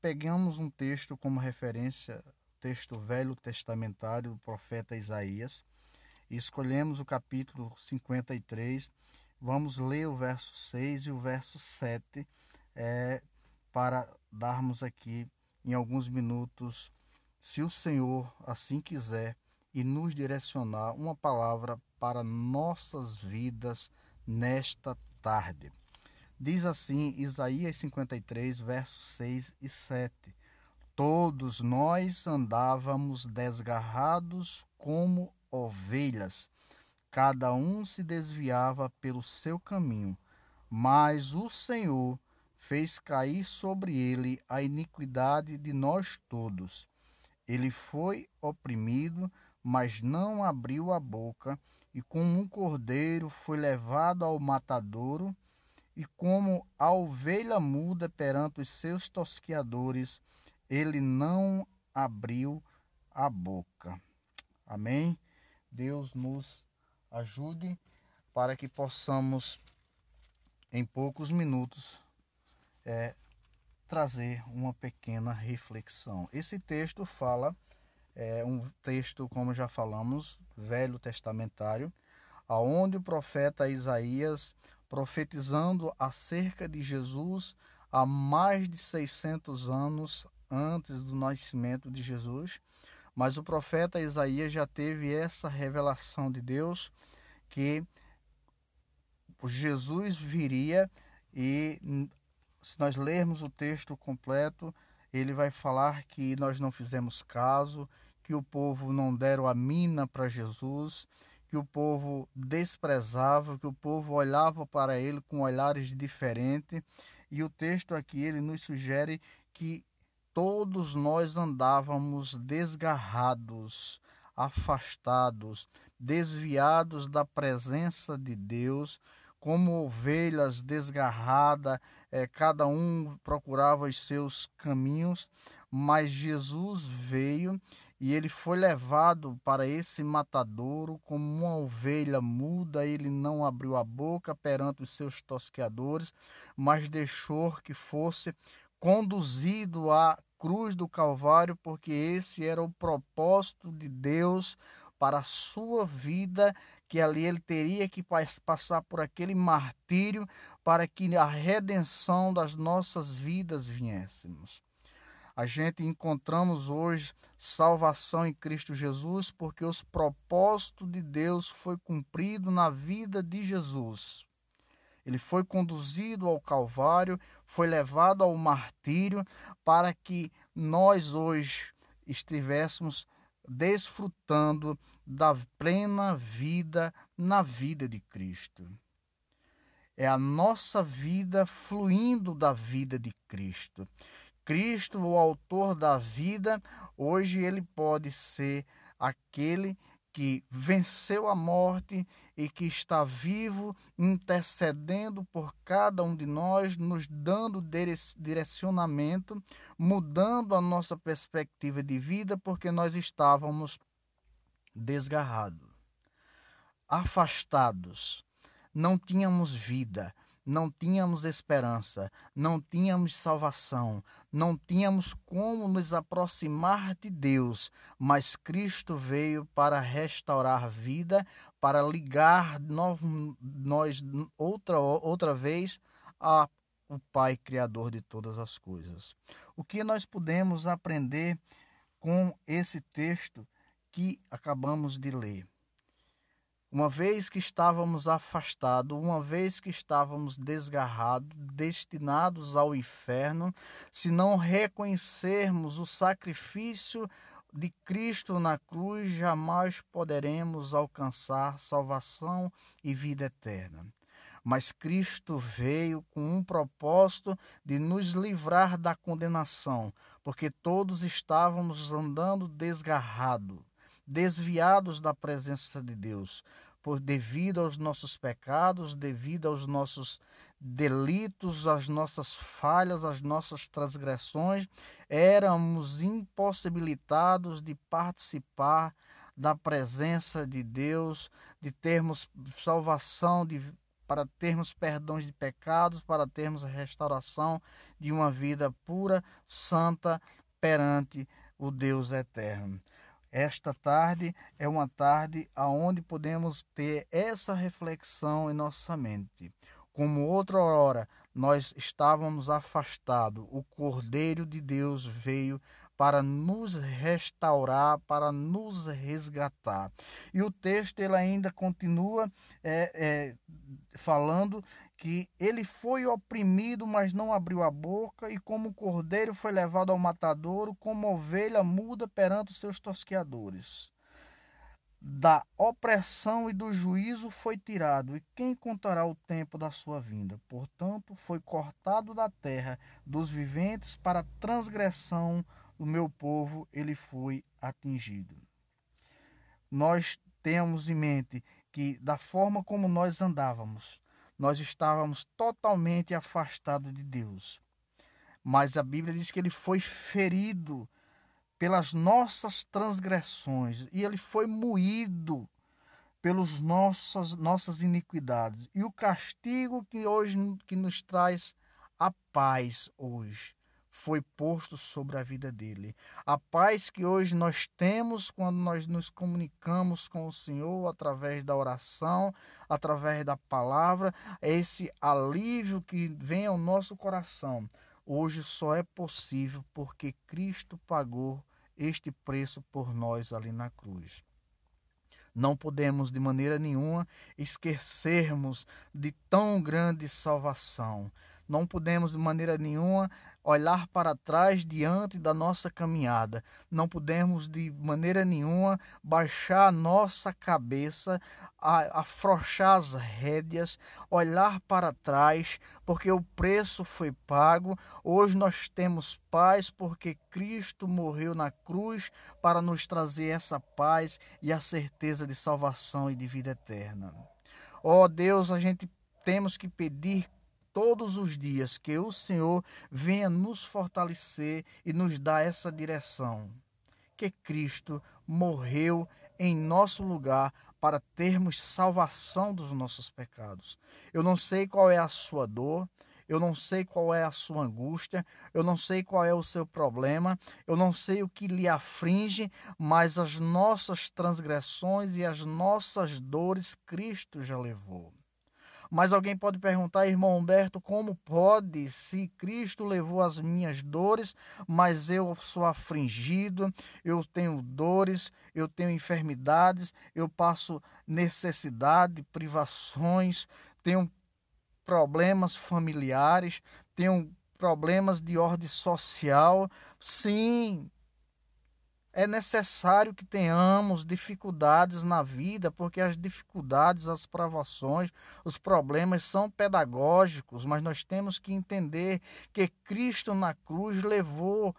Pegamos um texto como referência texto velho testamentário do profeta Isaías. E escolhemos o capítulo 53. Vamos ler o verso 6 e o verso 7 é, para darmos aqui em alguns minutos, se o Senhor assim quiser, e nos direcionar uma palavra para nossas vidas nesta tarde. Diz assim Isaías 53, versos 6 e 7. Todos nós andávamos desgarrados como ovelhas, cada um se desviava pelo seu caminho, mas o Senhor fez cair sobre ele a iniquidade de nós todos. Ele foi oprimido, mas não abriu a boca, e como um cordeiro foi levado ao matadouro, e como a ovelha muda perante os seus tosqueadores, ele não abriu a boca. Amém? Deus nos ajude para que possamos, em poucos minutos, é, trazer uma pequena reflexão. Esse texto fala, é um texto, como já falamos, velho testamentário, aonde o profeta Isaías, profetizando acerca de Jesus há mais de 600 anos antes do nascimento de Jesus, mas o profeta Isaías já teve essa revelação de Deus que Jesus viria e se nós lermos o texto completo, ele vai falar que nós não fizemos caso, que o povo não deram a mina para Jesus, que o povo desprezava, que o povo olhava para ele com olhares diferentes. E o texto aqui ele nos sugere que todos nós andávamos desgarrados, afastados, desviados da presença de Deus, como ovelhas desgarradas, é, cada um procurava os seus caminhos, mas Jesus veio e ele foi levado para esse matadouro como uma ovelha muda, ele não abriu a boca perante os seus tosqueadores, mas deixou que fosse conduzido à cruz do Calvário, porque esse era o propósito de Deus para a sua vida, que ali ele teria que passar por aquele martírio para que a redenção das nossas vidas viéssemos. A gente encontramos hoje salvação em Cristo Jesus porque os propósitos de Deus foi cumprido na vida de Jesus. Ele foi conduzido ao Calvário, foi levado ao martírio, para que nós hoje estivéssemos desfrutando da plena vida na vida de Cristo. É a nossa vida fluindo da vida de Cristo. Cristo, o autor da vida, hoje ele pode ser aquele que venceu a morte e que está vivo, intercedendo por cada um de nós, nos dando direcionamento, mudando a nossa perspectiva de vida, porque nós estávamos desgarrados, afastados, não tínhamos vida, não tínhamos esperança, não tínhamos salvação, não tínhamos como nos aproximar de Deus, mas Cristo veio para restaurar vida, para ligar nós outra, outra vez a o Pai Criador de todas as coisas. O que nós podemos aprender com esse texto que acabamos de ler. Uma vez que estávamos afastados, uma vez que estávamos desgarrados, destinados ao inferno, se não reconhecermos o sacrifício de Cristo na cruz, jamais poderemos alcançar salvação e vida eterna. Mas Cristo veio com um propósito de nos livrar da condenação, porque todos estávamos andando desgarrados desviados da presença de Deus, por devido aos nossos pecados, devido aos nossos delitos, às nossas falhas, às nossas transgressões, éramos impossibilitados de participar da presença de Deus, de termos salvação, de, para termos perdões de pecados, para termos a restauração de uma vida pura, santa perante o Deus eterno. Esta tarde é uma tarde aonde podemos ter essa reflexão em nossa mente. Como outra hora nós estávamos afastados, o Cordeiro de Deus veio para nos restaurar, para nos resgatar. E o texto ele ainda continua é, é, falando que ele foi oprimido, mas não abriu a boca, e como cordeiro foi levado ao matadouro, como ovelha muda perante os seus tosqueadores. Da opressão e do juízo foi tirado, e quem contará o tempo da sua vinda? Portanto, foi cortado da terra dos viventes para a transgressão do meu povo, ele foi atingido. Nós temos em mente que, da forma como nós andávamos, nós estávamos totalmente afastados de Deus. Mas a Bíblia diz que ele foi ferido pelas nossas transgressões e ele foi moído pelas nossas, nossas iniquidades. E o castigo que hoje que nos traz a paz hoje foi posto sobre a vida dele. A paz que hoje nós temos quando nós nos comunicamos com o Senhor através da oração, através da palavra, esse alívio que vem ao nosso coração, hoje só é possível porque Cristo pagou este preço por nós ali na cruz. Não podemos de maneira nenhuma esquecermos de tão grande salvação. Não podemos de maneira nenhuma olhar para trás diante da nossa caminhada. Não podemos de maneira nenhuma baixar a nossa cabeça, afrouxar as rédeas, olhar para trás, porque o preço foi pago. Hoje nós temos paz porque Cristo morreu na cruz para nos trazer essa paz e a certeza de salvação e de vida eterna. Ó oh Deus, a gente temos que pedir todos os dias que o Senhor venha nos fortalecer e nos dar essa direção. Que Cristo morreu em nosso lugar para termos salvação dos nossos pecados. Eu não sei qual é a sua dor, eu não sei qual é a sua angústia, eu não sei qual é o seu problema, eu não sei o que lhe aflige, mas as nossas transgressões e as nossas dores Cristo já levou. Mas alguém pode perguntar, irmão Humberto, como pode, se Cristo levou as minhas dores, mas eu sou afligido, eu tenho dores, eu tenho enfermidades, eu passo necessidade, privações, tenho problemas familiares, tenho problemas de ordem social. Sim, é necessário que tenhamos dificuldades na vida, porque as dificuldades, as provações, os problemas são pedagógicos, mas nós temos que entender que Cristo na cruz levou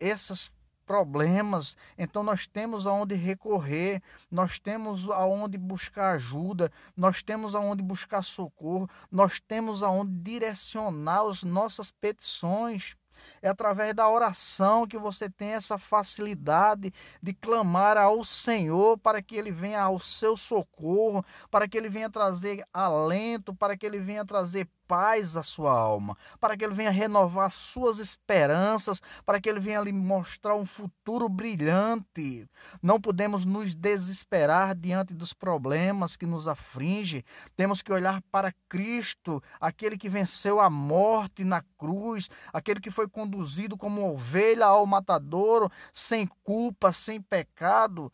esses problemas, então nós temos aonde recorrer, nós temos aonde buscar ajuda, nós temos aonde buscar socorro, nós temos aonde direcionar as nossas petições. É através da oração que você tem essa facilidade de clamar ao Senhor para que Ele venha ao seu socorro, para que Ele venha trazer alento, para que Ele venha trazer paz à sua alma, para que Ele venha renovar suas esperanças, para que Ele venha lhe mostrar um futuro brilhante. Não podemos nos desesperar diante dos problemas que nos afligem. Temos que olhar para Cristo, aquele que venceu a morte na cruz, aquele que foi conduzido como ovelha ao matadouro, sem culpa, sem pecado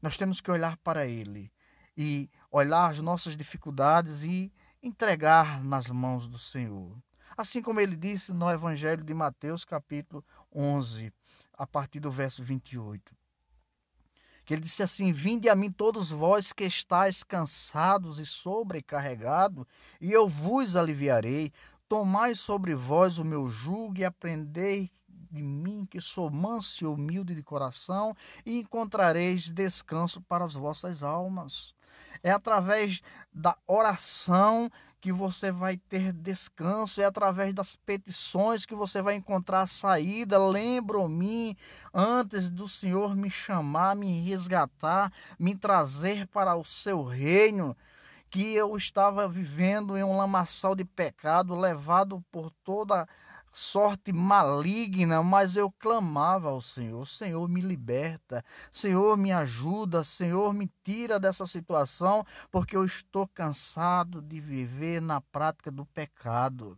Nós temos que olhar para Ele e olhar as nossas dificuldades e entregar nas mãos do Senhor. Assim como ele disse no Evangelho de Mateus, capítulo 11, a partir do verso 28. Que ele disse assim: Vinde a mim todos vós que estáis cansados e sobrecarregados, e eu vos aliviarei. Tomai sobre vós o meu jugo e aprendei de mim, que sou manso e humilde de coração, e encontrareis descanso para as vossas almas. É através da oração que você vai ter descanso, é através das petições que você vai encontrar a saída. Lembro-me antes do Senhor me chamar, me resgatar, me trazer para o seu reino que eu estava vivendo em um lamaçal de pecado, levado por toda sorte maligna, mas eu clamava ao Senhor: Senhor, me liberta, Senhor, me ajuda, Senhor, me tira dessa situação, porque eu estou cansado de viver na prática do pecado.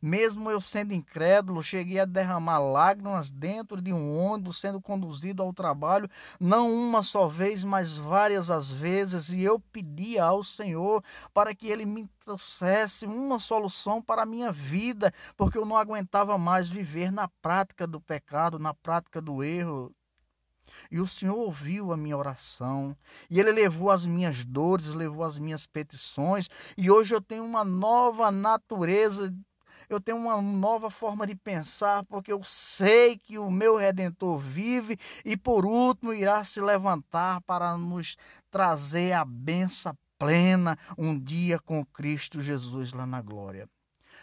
Mesmo eu sendo incrédulo, cheguei a derramar lágrimas dentro de um ônibus sendo conduzido ao trabalho, não uma só vez, mas várias as vezes, e eu pedia ao Senhor para que ele me trouxesse uma solução para a minha vida, porque eu não aguentava mais viver na prática do pecado, na prática do erro. E o Senhor ouviu a minha oração, e Ele levou as minhas dores, levou as minhas petições, e hoje eu tenho uma nova natureza eu tenho uma nova forma de pensar, porque eu sei que o meu redentor vive e por último irá se levantar para nos trazer a benção plena um dia com Cristo Jesus lá na glória.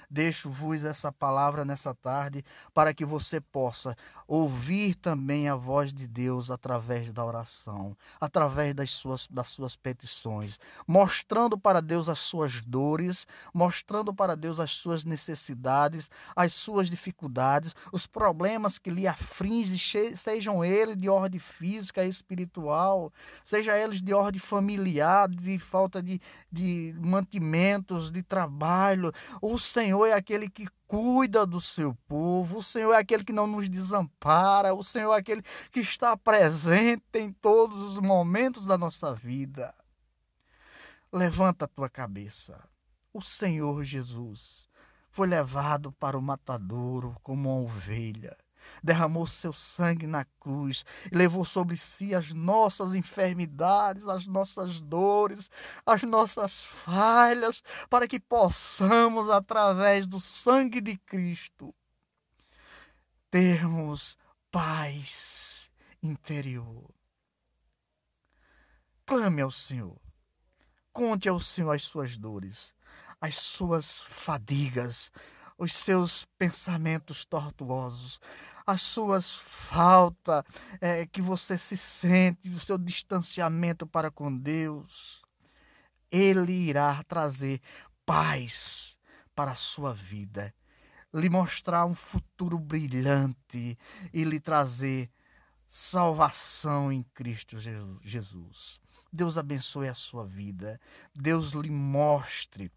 Deixo-vos essa palavra nessa tarde para que você possa ouvir também a voz de Deus através da oração, através das suas, das suas petições, mostrando para Deus as suas dores, mostrando para Deus as suas necessidades, as suas dificuldades, os problemas que lhe afligem, sejam eles de ordem física espiritual, seja eles de ordem familiar, de falta de, de mantimentos, de trabalho. O Senhor Senhor é aquele que cuida do seu povo, o Senhor é aquele que não nos desampara, o Senhor é aquele que está presente em todos os momentos da nossa vida. Levanta a tua cabeça. O Senhor Jesus foi levado para o matadouro como uma ovelha derramou seu sangue na cruz levou sobre si as nossas enfermidades, as nossas dores, as nossas falhas, para que possamos, através do sangue de Cristo, termos paz interior. Clame ao Senhor. Conte ao Senhor as suas dores, as suas fadigas, os seus pensamentos tortuosos, as suas faltas é, que você se sente, o seu distanciamento para com Deus, Ele irá trazer paz para a sua vida, lhe mostrar um futuro brilhante e lhe trazer salvação em Cristo Jesus. Deus abençoe a sua vida. Deus lhe mostre,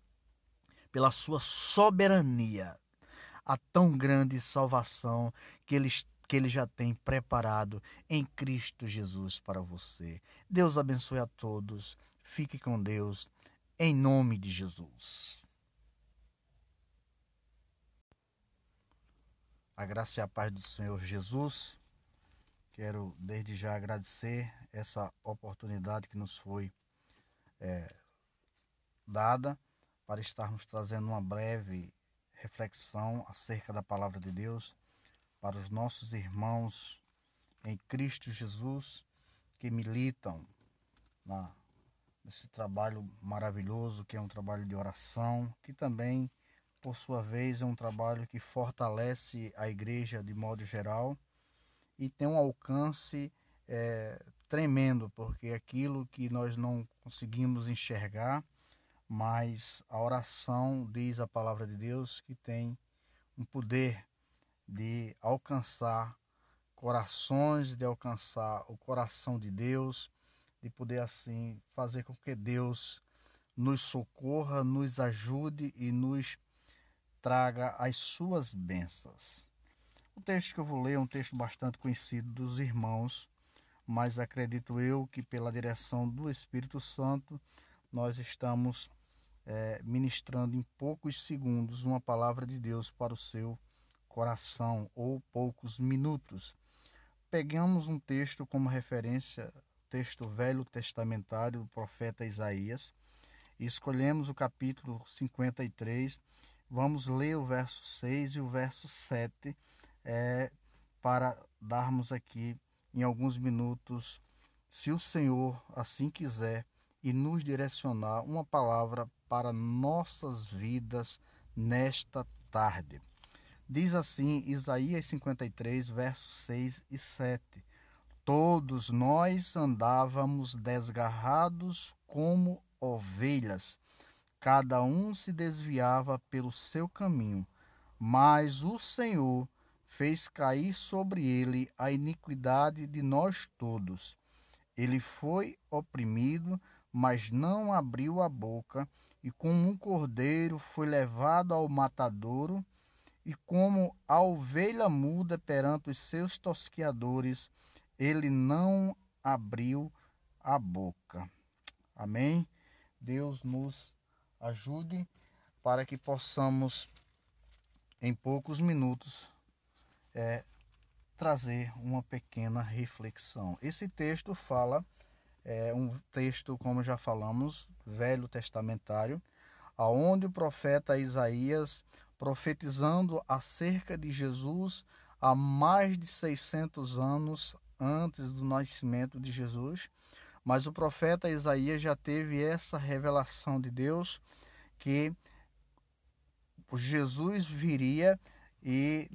pela sua soberania, a tão grande salvação que ele, que ele já tem preparado em Cristo Jesus para você. Deus abençoe a todos. Fique com Deus, em nome de Jesus. A graça e a paz do Senhor Jesus. Quero desde já agradecer essa oportunidade que nos foi é, dada para estarmos trazendo uma breve reflexão acerca da palavra de Deus para os nossos irmãos em Cristo Jesus que militam na, nesse trabalho maravilhoso que é um trabalho de oração, que também, por sua vez, é um trabalho que fortalece a igreja de modo geral e tem um alcance é, tremendo, porque aquilo que nós não conseguimos enxergar mas a oração, diz a palavra de Deus, que tem um poder de alcançar corações, de alcançar o coração de Deus, de poder assim fazer com que Deus nos socorra, nos ajude e nos traga as suas bênçãos. O texto que eu vou ler é um texto bastante conhecido dos irmãos, mas acredito eu que pela direção do Espírito Santo nós estamos é, ministrando em poucos segundos uma palavra de Deus para o seu coração ou poucos minutos. Pegamos um texto como referência, texto velho testamentário do profeta Isaías, e escolhemos o capítulo 53. Vamos ler o verso 6 e o verso 7 é, para darmos aqui em alguns minutos, se o Senhor assim quiser, e nos direcionar uma palavra para nossas vidas nesta tarde. Diz assim Isaías 53, versos 6 e 7. Todos nós andávamos desgarrados como ovelhas, cada um se desviava pelo seu caminho, mas o Senhor fez cair sobre ele a iniquidade de nós todos. Ele foi oprimido, mas não abriu a boca, e como um cordeiro foi levado ao matadouro, e como a ovelha muda perante os seus tosqueadores, ele não abriu a boca. Amém? Deus nos ajude para que possamos, em poucos minutos, é, trazer uma pequena reflexão. Esse texto fala é um texto, como já falamos, velho testamentário, aonde o profeta Isaías, profetizando acerca de Jesus há mais de 600 anos antes do nascimento de Jesus, mas o profeta Isaías já teve essa revelação de Deus que Jesus viria e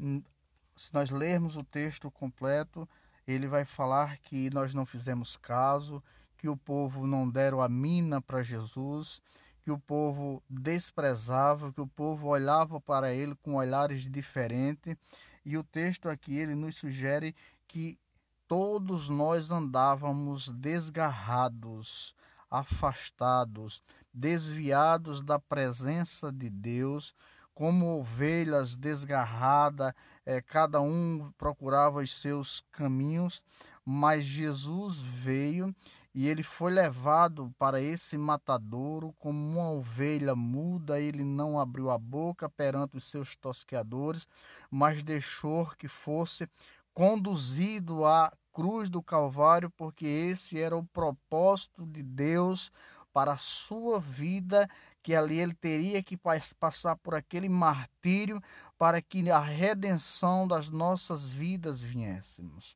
se nós lermos o texto completo, ele vai falar que nós não fizemos caso, que o povo não deram a mina para Jesus, que o povo desprezava, que o povo olhava para ele com olhares diferentes. E o texto aqui ele nos sugere que todos nós andávamos desgarrados, afastados, desviados da presença de Deus, como ovelhas desgarradas, é, cada um procurava os seus caminhos, mas Jesus veio e ele foi levado para esse matadouro como uma ovelha muda, ele não abriu a boca perante os seus tosqueadores, mas deixou que fosse conduzido à cruz do Calvário, porque esse era o propósito de Deus para a sua vida, que ali ele teria que passar por aquele martírio para que a redenção das nossas vidas viéssemos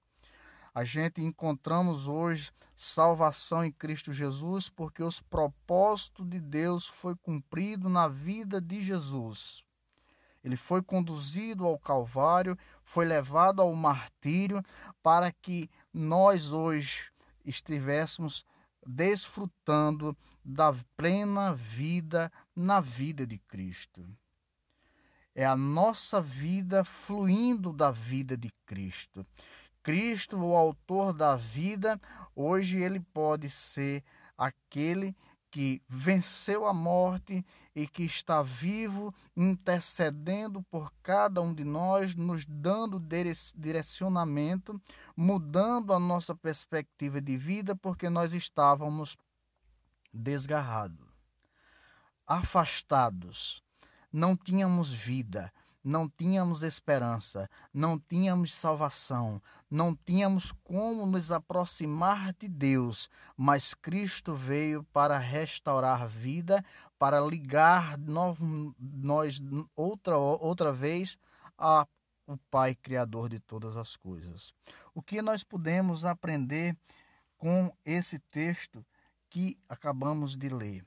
a gente encontramos hoje salvação em Cristo Jesus, porque os propósitos de Deus foi cumprido na vida de Jesus. Ele foi conduzido ao Calvário, foi levado ao martírio, para que nós hoje estivéssemos desfrutando da plena vida na vida de Cristo. É a nossa vida fluindo da vida de Cristo. Cristo, o autor da vida, hoje ele pode ser aquele que venceu a morte e que está vivo, intercedendo por cada um de nós, nos dando direcionamento, mudando a nossa perspectiva de vida, porque nós estávamos desgarrados, afastados, não tínhamos vida, não tínhamos esperança, não tínhamos salvação, não tínhamos como nos aproximar de Deus, mas Cristo veio para restaurar vida, para ligar nós outra, outra vez a o Pai Criador de todas as coisas. O que nós podemos aprender com esse texto que acabamos de ler?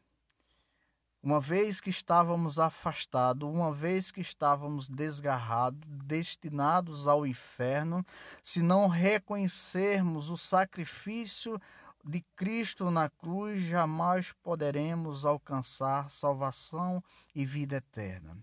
Uma vez que estávamos afastados, uma vez que estávamos desgarrados, destinados ao inferno, se não reconhecermos o sacrifício de Cristo na cruz, jamais poderemos alcançar salvação e vida eterna.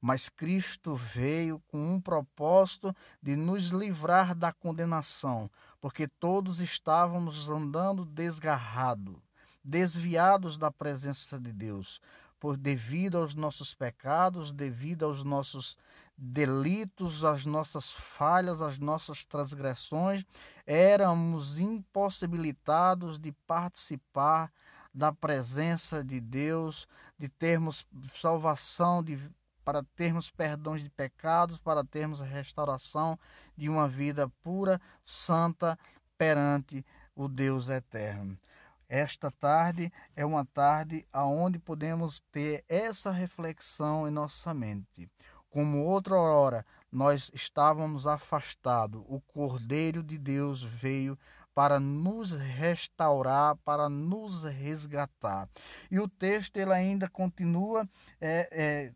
Mas Cristo veio com um propósito de nos livrar da condenação, porque todos estávamos andando desgarrados desviados da presença de Deus, por devido aos nossos pecados, devido aos nossos delitos, as nossas falhas, as nossas transgressões, éramos impossibilitados de participar da presença de Deus, de termos salvação, de, para termos perdões de pecados, para termos restauração de uma vida pura, santa perante o Deus eterno. Esta tarde é uma tarde aonde podemos ter essa reflexão em nossa mente. Como outra hora nós estávamos afastados, o Cordeiro de Deus veio para nos restaurar, para nos resgatar. E o texto ele ainda continua é, é,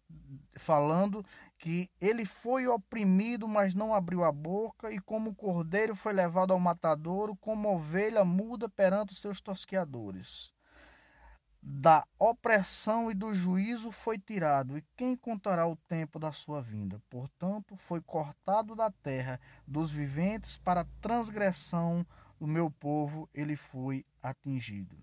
falando que ele foi oprimido, mas não abriu a boca, e como cordeiro foi levado ao matadouro, como ovelha muda perante os seus tosqueadores. Da opressão e do juízo foi tirado, e quem contará o tempo da sua vinda? Portanto, foi cortado da terra dos viventes para a transgressão do meu povo, ele foi atingido.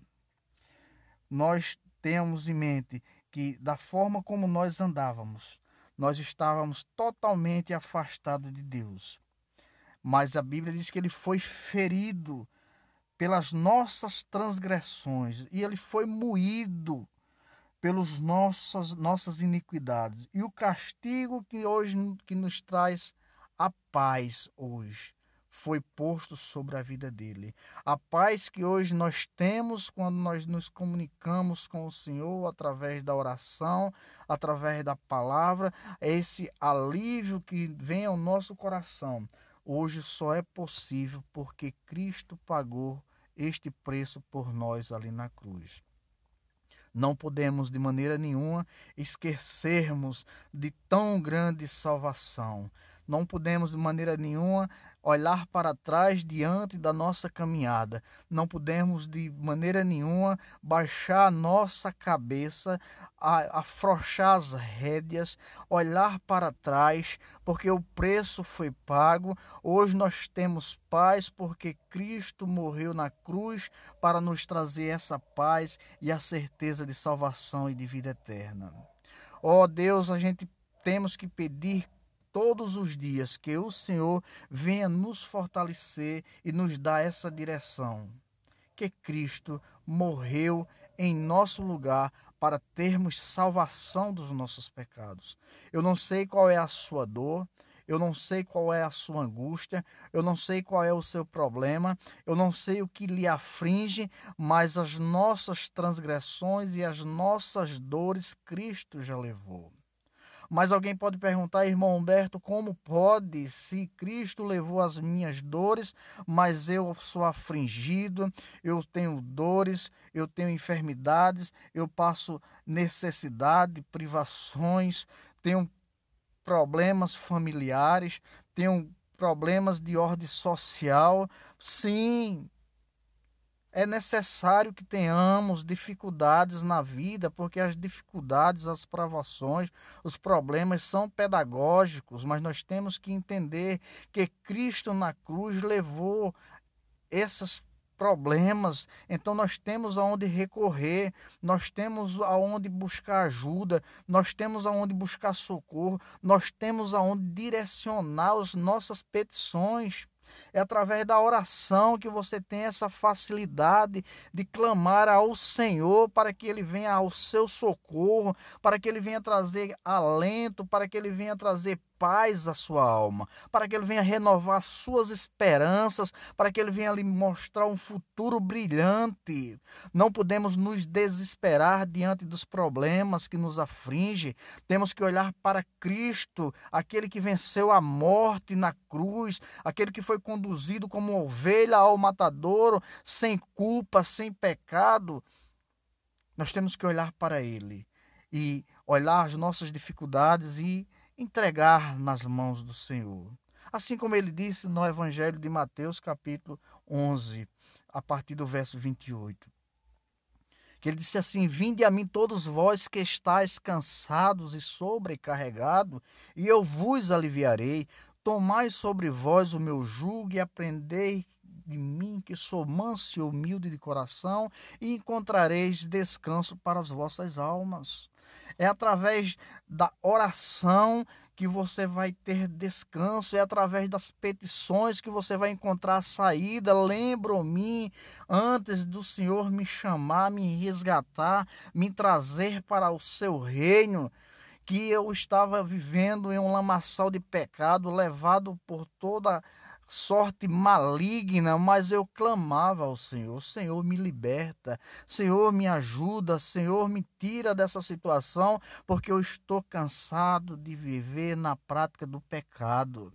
Nós temos em mente que, da forma como nós andávamos, nós estávamos totalmente afastados de Deus. Mas a Bíblia diz que ele foi ferido pelas nossas transgressões e ele foi moído pelas nossas, nossas iniquidades. E o castigo que hoje que nos traz a paz hoje foi posto sobre a vida dele. A paz que hoje nós temos quando nós nos comunicamos com o Senhor através da oração, através da palavra, é esse alívio que vem ao nosso coração. Hoje só é possível porque Cristo pagou este preço por nós ali na cruz. Não podemos de maneira nenhuma esquecermos de tão grande salvação. Não podemos de maneira nenhuma olhar para trás diante da nossa caminhada. Não podemos de maneira nenhuma baixar a nossa cabeça, afrouxar as rédeas, olhar para trás, porque o preço foi pago. Hoje nós temos paz porque Cristo morreu na cruz para nos trazer essa paz e a certeza de salvação e de vida eterna. Ó oh Deus, a gente temos que pedir todos os dias que o Senhor venha nos fortalecer e nos dar essa direção. Que Cristo morreu em nosso lugar para termos salvação dos nossos pecados. Eu não sei qual é a sua dor, eu não sei qual é a sua angústia, eu não sei qual é o seu problema, eu não sei o que lhe aflige, mas as nossas transgressões e as nossas dores Cristo já levou. Mas alguém pode perguntar, irmão Humberto, como pode, se Cristo levou as minhas dores, mas eu sou afligido, eu tenho dores, eu tenho enfermidades, eu passo necessidade, privações, tenho problemas familiares, tenho problemas de ordem social. Sim, é necessário que tenhamos dificuldades na vida, porque as dificuldades, as provações, os problemas são pedagógicos, mas nós temos que entender que Cristo na cruz levou esses problemas, então nós temos aonde recorrer, nós temos aonde buscar ajuda, nós temos aonde buscar socorro, nós temos aonde direcionar as nossas petições. É através da oração que você tem essa facilidade de clamar ao Senhor para que Ele venha ao seu socorro, para que Ele venha trazer alento, para que Ele venha trazer paz à sua alma, para que ele venha renovar suas esperanças, para que ele venha lhe mostrar um futuro brilhante. Não podemos nos desesperar diante dos problemas que nos afligem. Temos que olhar para Cristo, aquele que venceu a morte na cruz, aquele que foi conduzido como ovelha ao matadouro, sem culpa, sem pecado. Nós temos que olhar para ele e olhar as nossas dificuldades e entregar nas mãos do Senhor. Assim como ele disse no Evangelho de Mateus, capítulo 11, a partir do verso 28. Que ele disse assim: Vinde a mim todos vós que estáis cansados e sobrecarregados, e eu vos aliviarei. Tomai sobre vós o meu jugo e aprendei de mim, que sou manso e humilde de coração, e encontrareis descanso para as vossas almas. É através da oração que você vai ter descanso, é através das petições que você vai encontrar saída. Lembro-me antes do Senhor me chamar, me resgatar, me trazer para o seu reino que eu estava vivendo em um lamaçal de pecado, levado por toda sorte maligna, mas eu clamava ao Senhor: Senhor, me liberta, Senhor, me ajuda, Senhor, me tira dessa situação, porque eu estou cansado de viver na prática do pecado.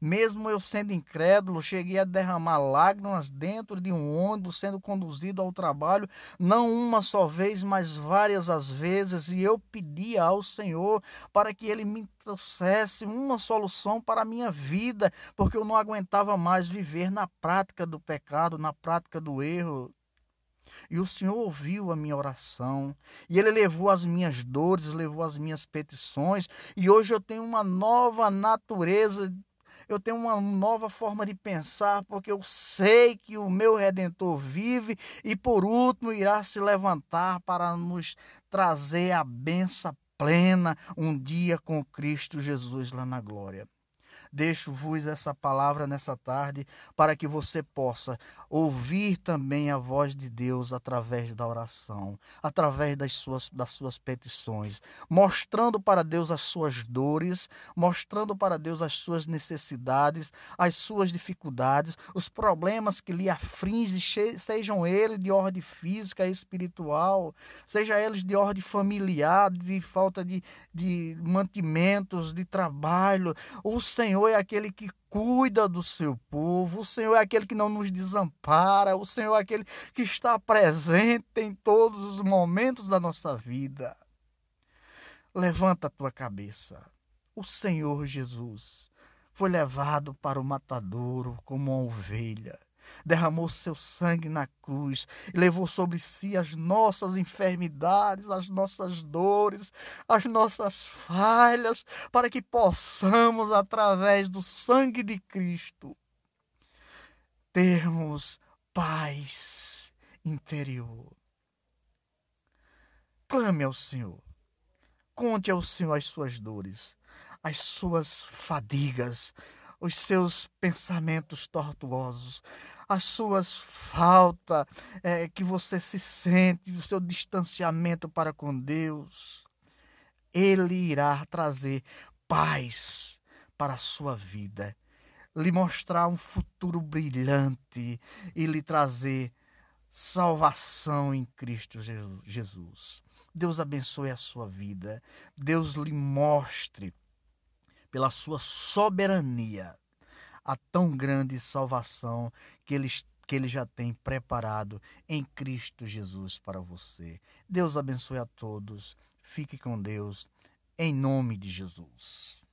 Mesmo eu sendo incrédulo, cheguei a derramar lágrimas dentro de um ônibus sendo conduzido ao trabalho, não uma só vez, mas várias as vezes, e eu pedia ao Senhor para que ele me trouxesse uma solução para a minha vida, porque eu não aguentava mais viver na prática do pecado, na prática do erro. E o Senhor ouviu a minha oração, e Ele levou as minhas dores, levou as minhas petições, e hoje eu tenho uma nova natureza eu tenho uma nova forma de pensar, porque eu sei que o meu redentor vive e por último irá se levantar para nos trazer a benção plena um dia com Cristo Jesus lá na glória. Deixo-vos essa palavra nessa tarde para que você possa ouvir também a voz de Deus através da oração, através das suas, das suas petições, mostrando para Deus as suas dores, mostrando para Deus as suas necessidades, as suas dificuldades, os problemas que lhe afligem, sejam eles de ordem física, espiritual, seja eles de ordem familiar, de falta de, de mantimentos, de trabalho. O Senhor é aquele que cuida do seu povo, o Senhor é aquele que não nos desampara, o Senhor é aquele que está presente em todos os momentos da nossa vida. Levanta a tua cabeça. O Senhor Jesus foi levado para o matadouro como uma ovelha derramou seu sangue na cruz levou sobre si as nossas enfermidades, as nossas dores, as nossas falhas, para que possamos, através do sangue de Cristo, termos paz interior. Clame ao Senhor. Conte ao Senhor as suas dores, as suas fadigas, os seus pensamentos tortuosos, as suas faltas é, que você se sente, o seu distanciamento para com Deus, Ele irá trazer paz para a sua vida, lhe mostrar um futuro brilhante e lhe trazer salvação em Cristo Jesus. Deus abençoe a sua vida. Deus lhe mostre, pela sua soberania, a tão grande salvação que ele, que ele já tem preparado em Cristo Jesus para você. Deus abençoe a todos. Fique com Deus, em nome de Jesus.